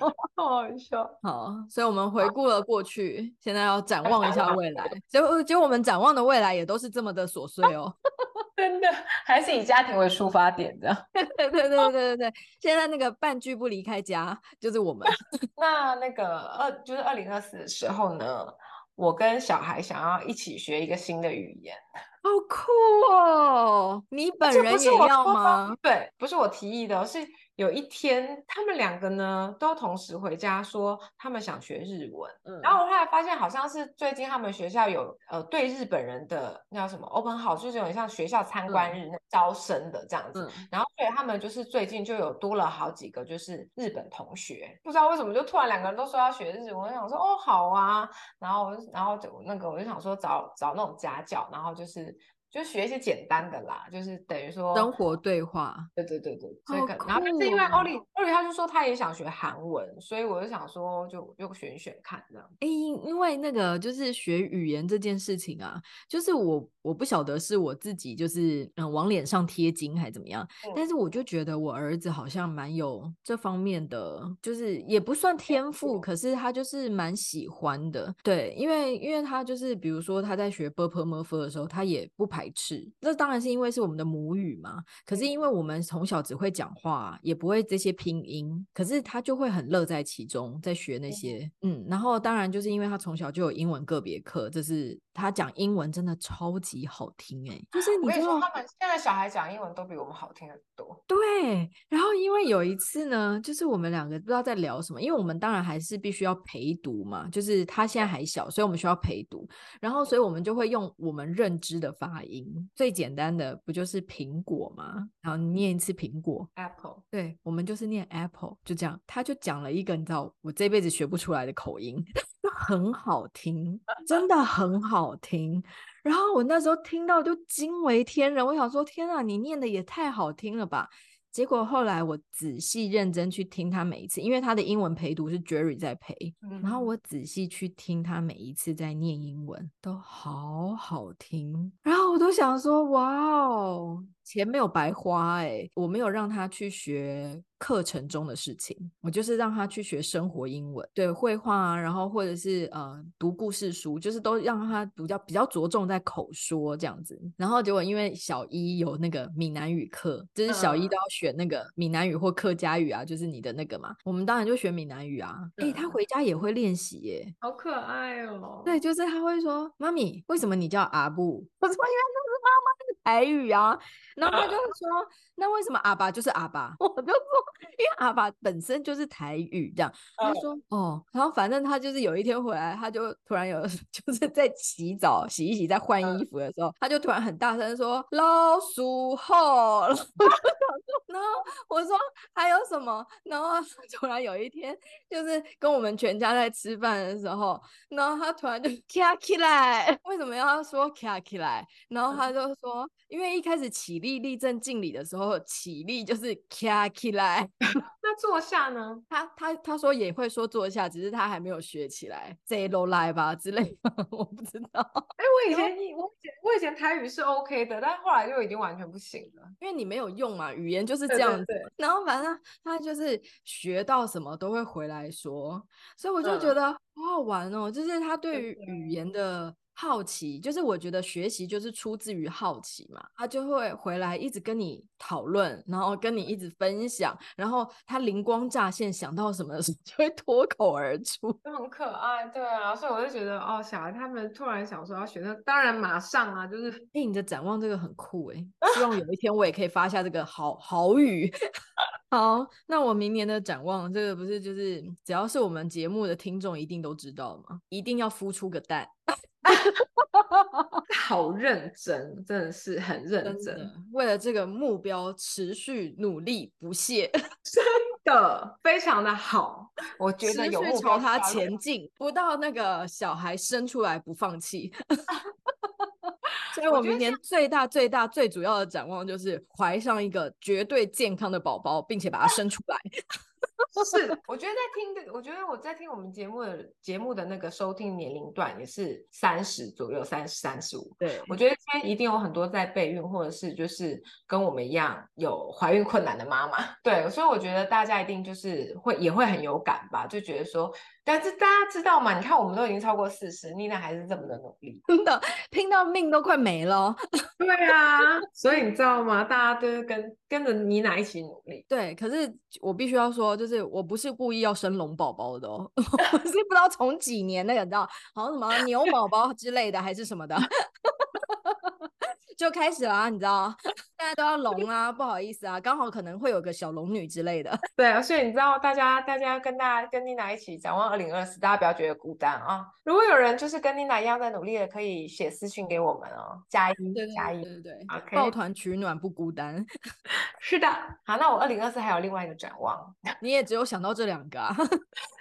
好好笑。好，所以我们回顾了过去，现在要展望一下未来。*laughs* 结果，结果我们展望的未来也都是这么的琐碎哦。*laughs* 真的，还是以家庭为出发点的。对对对对对对，现在那个半句不离开家，就是我们。*laughs* 那那个二，就是二零二四的时候呢，我跟小孩想要一起学一个新的语言。好酷哦！你本人也要吗？对，不是我提议的，是有一天他们两个呢都同时回家说他们想学日文。嗯，然后我后来发现好像是最近他们学校有呃对日本人的那叫什么 open house，就是有点像学校参观日那招生的这样子。嗯，然后所以他们就是最近就有多了好几个就是日本同学，不知道为什么就突然两个人都说要学日文，我想说哦好啊，然后然后就那个我就想说找找那种家教，然后就是。就学一些简单的啦就是等于说生活对话对对对对然后那是因为奥利奥利他就说他也想学韩文所以我就想说就用选选看这哎因因为那个就是学语言这件事情啊就是我我不晓得是我自己就是嗯往脸上贴金还是怎么样但是我就觉得我儿子好像蛮有这方面的就是也不算天赋可是他就是蛮喜欢的。对因为因为他就是比如说他在学 berpermerfer 的时候他也不排是，那当然是因为是我们的母语嘛。可是因为我们从小只会讲话，也不会这些拼音，可是他就会很乐在其中，在学那些。嗯，然后当然就是因为他从小就有英文个别课，就是他讲英文真的超级好听哎、欸。就是你说他们现在小孩讲英文都比我们好听很多。对，然后因为有一次呢，就是我们两个不知道在聊什么，因为我们当然还是必须要陪读嘛，就是他现在还小，所以我们需要陪读，然后所以我们就会用我们认知的发音。最简单的不就是苹果吗？然后你念一次苹果，apple。对，我们就是念 apple，就这样。他就讲了一个你知道我这辈子学不出来的口音，很好听，真的很好听。然后我那时候听到就惊为天人，我想说天啊，你念的也太好听了吧！结果后来我仔细认真去听他每一次，因为他的英文陪读是 Jerry 在陪，嗯、然后我仔细去听他每一次在念英文，都好好听，然后我都想说，哇哦。钱没有白花哎、欸，我没有让他去学课程中的事情，我就是让他去学生活英文，对绘画啊，然后或者是呃读故事书，就是都让他比较比较着重在口说这样子。然后结果因为小一有那个闽南语课，就是小一都要选那个闽南语或客家语啊，就是你的那个嘛，我们当然就学闽南语啊。哎、欸，他回家也会练习耶，好可爱哦。对，就是他会说：“妈咪，为什么你叫阿布？”我说：“因为那是妈妈的台语啊。”然后他就会说：“那为什么阿爸就是阿爸？”我就说：“因为阿爸本身就是台语这样。”他说：“哦。”然后反正他就是有一天回来，他就突然有 *laughs* 就是在洗澡、洗一洗、在换衣服的时候，他就突然很大声说：“老鼠后。*laughs* ”然后我说：“还有什么？”然后突然有一天，就是跟我们全家在吃饭的时候，然后他突然就 *laughs* 卡起来。为什么要说卡起来？然后他就说：“因为一开始起。”立立立正敬礼的时候，起立就是卡起来。*laughs* 那坐下呢？他他他说也会说坐下，只是他还没有学起来。这都来吧之类的，*laughs* 我不知道。哎、欸，我以前我以前我以前台语是 OK 的，但后来就已经完全不行了，因为你没有用嘛，语言就是这样子。然后反正他就是学到什么都会回来说，所以我就觉得好好玩哦，就是他对于语言的。好奇，就是我觉得学习就是出自于好奇嘛，他就会回来一直跟你讨论，然后跟你一直分享，然后他灵光乍现想到什么的时候 *laughs* 就会脱口而出，就很可爱，对啊，所以我就觉得哦，小孩他们突然想说要学，那当然马上啊，就是哎，你的展望这个很酷哎，希望有一天我也可以发下这个好好语。*laughs* 好，那我明年的展望，这个不是就是只要是我们节目的听众一定都知道吗？一定要孵出个蛋，*laughs* 好认真，真的是很认真，为了这个目标持续努力不懈，*laughs* 真的非常的好，我觉得有目标朝他前进，不到那个小孩生出来不放弃。*laughs* 所以我明年最大最大最主要的展望就是怀上一个绝对健康的宝宝，并且把他生出来。是，我觉得在听的，我觉得我在听我们节目的节目的那个收听年龄段也是三十左右，三十三十五。对，我觉得今天一定有很多在备孕或者是就是跟我们一样有怀孕困难的妈妈。*laughs* 对，所以我觉得大家一定就是会也会很有感吧，就觉得说。但是大家知道吗？你看，我们都已经超过四十，妮娜还是这么的努力，真的拼到命都快没了。*laughs* 对啊，所以你知道吗？大家都是跟跟着妮娜一起努力。对，可是我必须要说，就就是我不是故意要生龙宝宝的哦，*laughs* 我是不知道从几年那个你知道，好像什么牛宝宝之类的，还是什么的。*laughs* 就开始了，你知道，大家都要龙啊，不好意思啊，刚好可能会有个小龙女之类的。*laughs* 对啊，所以你知道，大家大家跟大家跟妮娜一起展望二零二四，大家不要觉得孤单啊。如果有人就是跟妮娜一样在努力的，可以写私信给我们哦，加一加一，对对对，抱团取暖不孤单。*laughs* 是的，好，那我二零二四还有另外一个展望，*laughs* 你也只有想到这两个啊，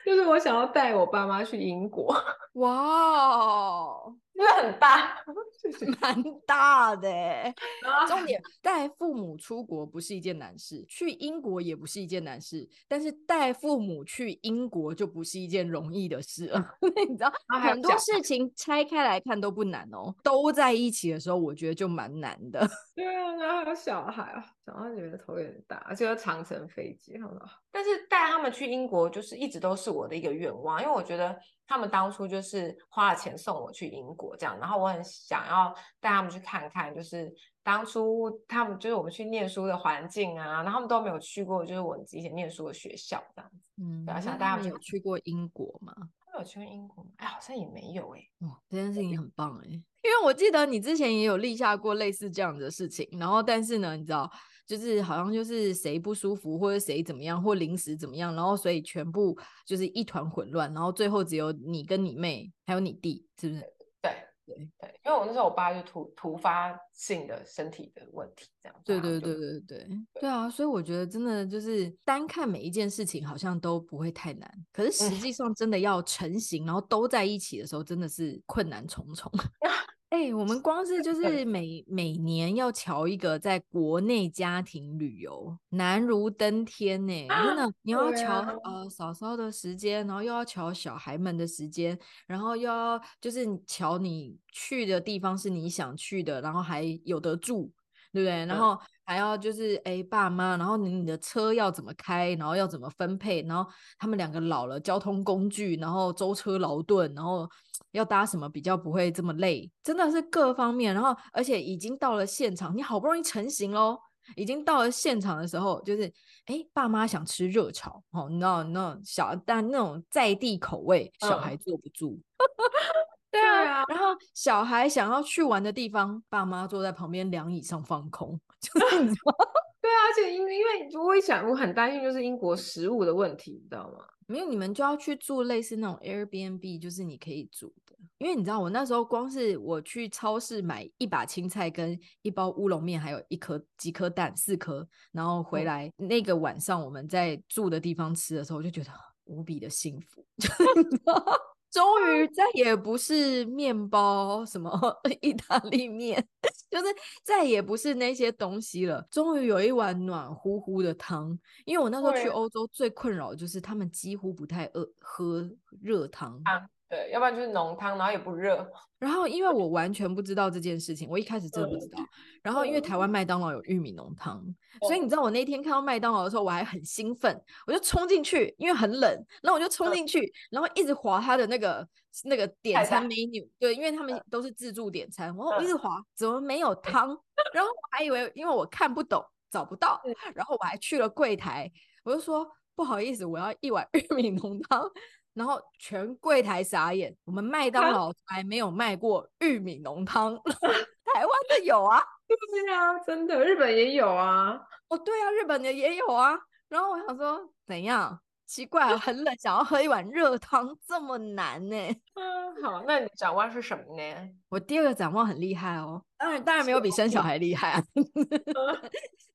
就是我想要带我爸妈去英国。哇。因为很大，*laughs* 蛮大的。*laughs* 重点带父母出国不是一件难事，去英国也不是一件难事，但是带父母去英国就不是一件容易的事了。*laughs* 你知道，很多事情拆开来看都不难哦，都在一起的时候，我觉得就蛮难的。对啊，然后还有小孩啊，想到觉得头有点大，而且要长程飞机，好不好？但是带他们去英国，就是一直都是我的一个愿望，因为我觉得。他们当初就是花了钱送我去英国，这样，然后我很想要带他们去看看，就是当初他们就是我们去念书的环境啊，然后他们都没有去过，就是我以前念书的学校这样子。嗯，然后想带他们有去过英国吗？他们有去过英国吗？哎，好像也没有哎、欸。哦，这件事情很棒哎、欸，因为我记得你之前也有立下过类似这样的事情，然后但是呢，你知道。就是好像就是谁不舒服或者谁怎么样或临时怎么样，然后所以全部就是一团混乱，然后最后只有你跟你妹还有你弟，是不是？对对对，因为我那时候我爸就突突发性的身体的问题，这样。对对对对对对对啊！所以我觉得真的就是单看每一件事情好像都不会太难，可是实际上真的要成型，然后都在一起的时候，真的是困难重重。*laughs* 哎、欸，我们光是就是每每年要瞧一个在国内家庭旅游，难如登天呢、欸！真的，你要瞧、啊、呃嫂嫂的时间，然后又要瞧小孩们的时间，然后又要就是瞧你去的地方是你想去的，然后还有得住，对不对？然后还要就是哎、欸、爸妈，然后你你的车要怎么开，然后要怎么分配，然后他们两个老了，交通工具，然后舟车劳顿，然后。要搭什么比较不会这么累？真的是各方面，然后而且已经到了现场，你好不容易成型喽，已经到了现场的时候，就是哎，爸妈想吃热炒，哦，你知道那小但那种在地口味，小孩坐不住。*laughs* 嗯、对啊，然后小孩想要去玩的地方，爸妈坐在旁边凉椅上放空，*laughs* 就是你知道对啊，而且因为因为我会想，我很担心就是英国食物的问题，你知道吗？没有，你们就要去住类似那种 Airbnb，就是你可以住的。因为你知道，我那时候光是我去超市买一把青菜跟一包乌龙面，还有一颗几颗蛋，四颗，然后回来、嗯、那个晚上我们在住的地方吃的时候，我就觉得无比的幸福。*laughs* 终于再也不是面包什么 *laughs* 意大利面，就是再也不是那些东西了。终于有一碗暖乎乎的汤，因为我那时候去欧洲最困扰的就是他们几乎不太饿喝热汤。对，要不然就是浓汤，然后也不热。然后因为我完全不知道这件事情，我一开始真的不知道。然后因为台湾麦当劳有玉米浓汤，所以你知道我那天看到麦当劳的时候，我还很兴奋，我就冲进去，因为很冷，然后我就冲进去，然后一直划他的那个那个点餐 menu，对，因为他们都是自助点餐，然后我一直划，怎么没有汤？然后我还以为因为我看不懂找不到，然后我还去了柜台，我就说不好意思，我要一碗 *laughs* 玉米浓汤。然后全柜台傻眼，我们麦当劳还没有卖过玉米浓汤，*laughs* 台湾的有啊，*laughs* 对啊，真的，日本也有啊，哦，对啊，日本的也有啊。然后我想说，怎样？奇怪啊，很冷，想要喝一碗热汤，这么难呢？嗯，*laughs* 好，那你展望是什么呢？我第二个展望很厉害哦，当然，当然没有比生小孩厉害啊，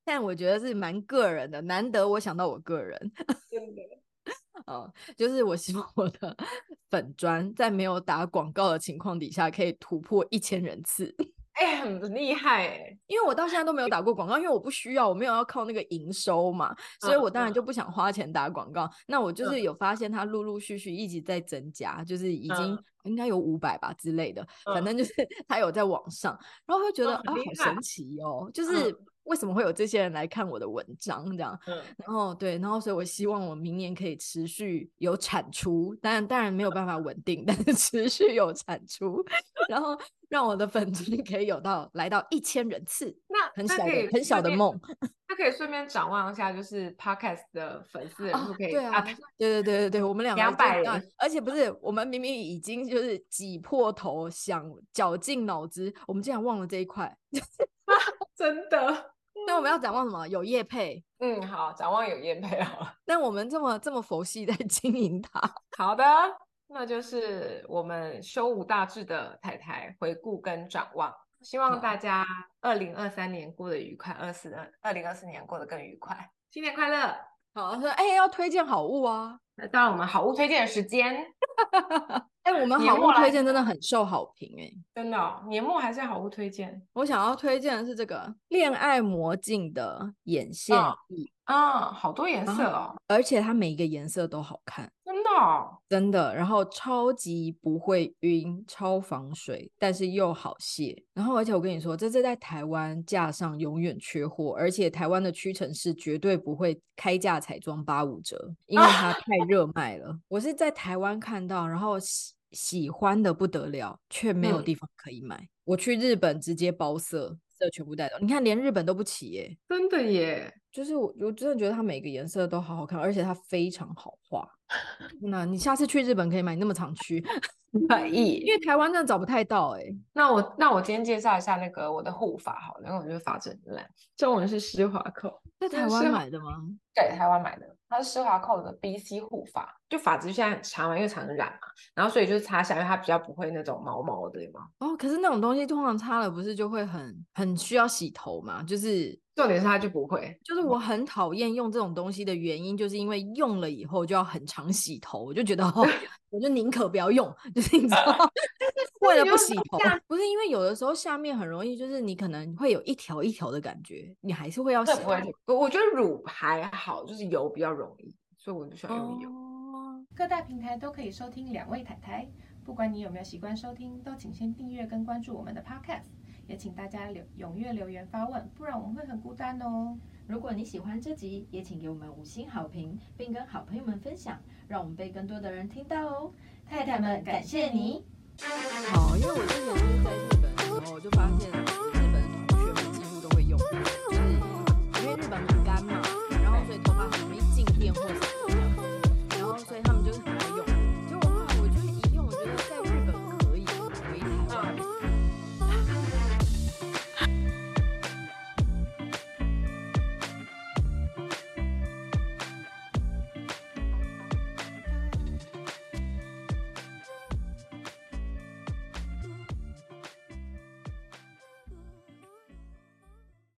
但我觉得是蛮个人的，难得我想到我个人，真的。哦，就是我希望我的 *laughs* 粉砖在没有打广告的情况底下，可以突破一千人次。*laughs* 哎、欸，很厉害哎！因为我到现在都没有打过广告，因为我不需要，我没有要靠那个营收嘛，所以我当然就不想花钱打广告。嗯、那我就是有发现它陆陆续续一直在增加，就是已经应该有五百吧之类的，嗯、反正就是它有在往上，然后会觉得、嗯、啊，好神奇哦，就是。嗯为什么会有这些人来看我的文章？这样，嗯、然后对，然后所以我希望我明年可以持续有产出，当然当然没有办法稳定，但是持续有产出，然后让我的粉丝可以有到来到一千人次，那很小的很小的梦。*laughs* 他可以顺便展望一下，就是 Podcast 的粉丝人数可以、哦、对啊，对对对对对，我们两个两百人，而且不是我们明明已经就是挤破头想绞尽脑汁，我们竟然忘了这一块。真的？那我们要展望什么？有业配？嗯，好，展望有业配好了。*laughs* 但我们这么这么佛系在 *laughs* 经营它。好的，那就是我们修武大志的太太回顾跟展望。希望大家二零二三年过得愉快，二四二二零二四年过得更愉快。新年快乐！好，说哎、欸，要推荐好物啊。那到了我们好物推荐的时间。*laughs* 哎、欸，我们好物推荐真的很受好评哎、欸，真的、哦，年末还是好物推荐。我想要推荐的是这个恋爱魔镜的眼线液啊、哦，好多颜色哦，而且它每一个颜色都好看，哦，真的。然后超级不会晕，超防水，但是又好卸。然后而且我跟你说，这是在台湾架上永远缺货，而且台湾的屈臣氏绝对不会开价彩妆八五折，因为它 *laughs* 太热卖了。啊、我是在台湾看到，然后。喜喜欢的不得了，却没有地方可以买。嗯、我去日本直接包色，色全部带走。你看，连日本都不起耶，真的耶！就是我，我真的觉得它每个颜色都好好看，而且它非常好画。那你下次去日本可以买那么长区，可以，因为台湾真的找不太到哎。那我那我今天介绍一下那个我的护发好了，然后我觉得发质很烂，中文是施华蔻，在台湾买的吗？对，台湾买的。它是施华蔻的 BC 护发，就发质现在很长嘛，因为常染嘛，然后所以就是擦起来，因为它比较不会那种毛毛的，对吗？哦，可是那种东西通常擦了不是就会很很需要洗头嘛？就是重点是它就不会，就是我很讨厌用这种东西的原因，就是因为用了以后就要很常洗头，我就觉得哦，*laughs* 我就宁可不要用，就是你知道，*laughs* 为了不洗头，不是因为有的时候下面很容易，就是你可能会有一条一条的感觉，你还是会要洗头。我我觉得乳还好，就是油比较。容易，所以我就喜欢用油。哦，各大平台都可以收听两位太太，不管你有没有习惯收听，都请先订阅跟关注我们的 Podcast，也请大家留踊跃留言发问，不然我们会很孤单哦。如果你喜欢这集，也请给我们五星好评，并跟好朋友们分享，让我们被更多的人听到哦。太太们，感谢你。好，因为我之前是在日本，然后我就发现。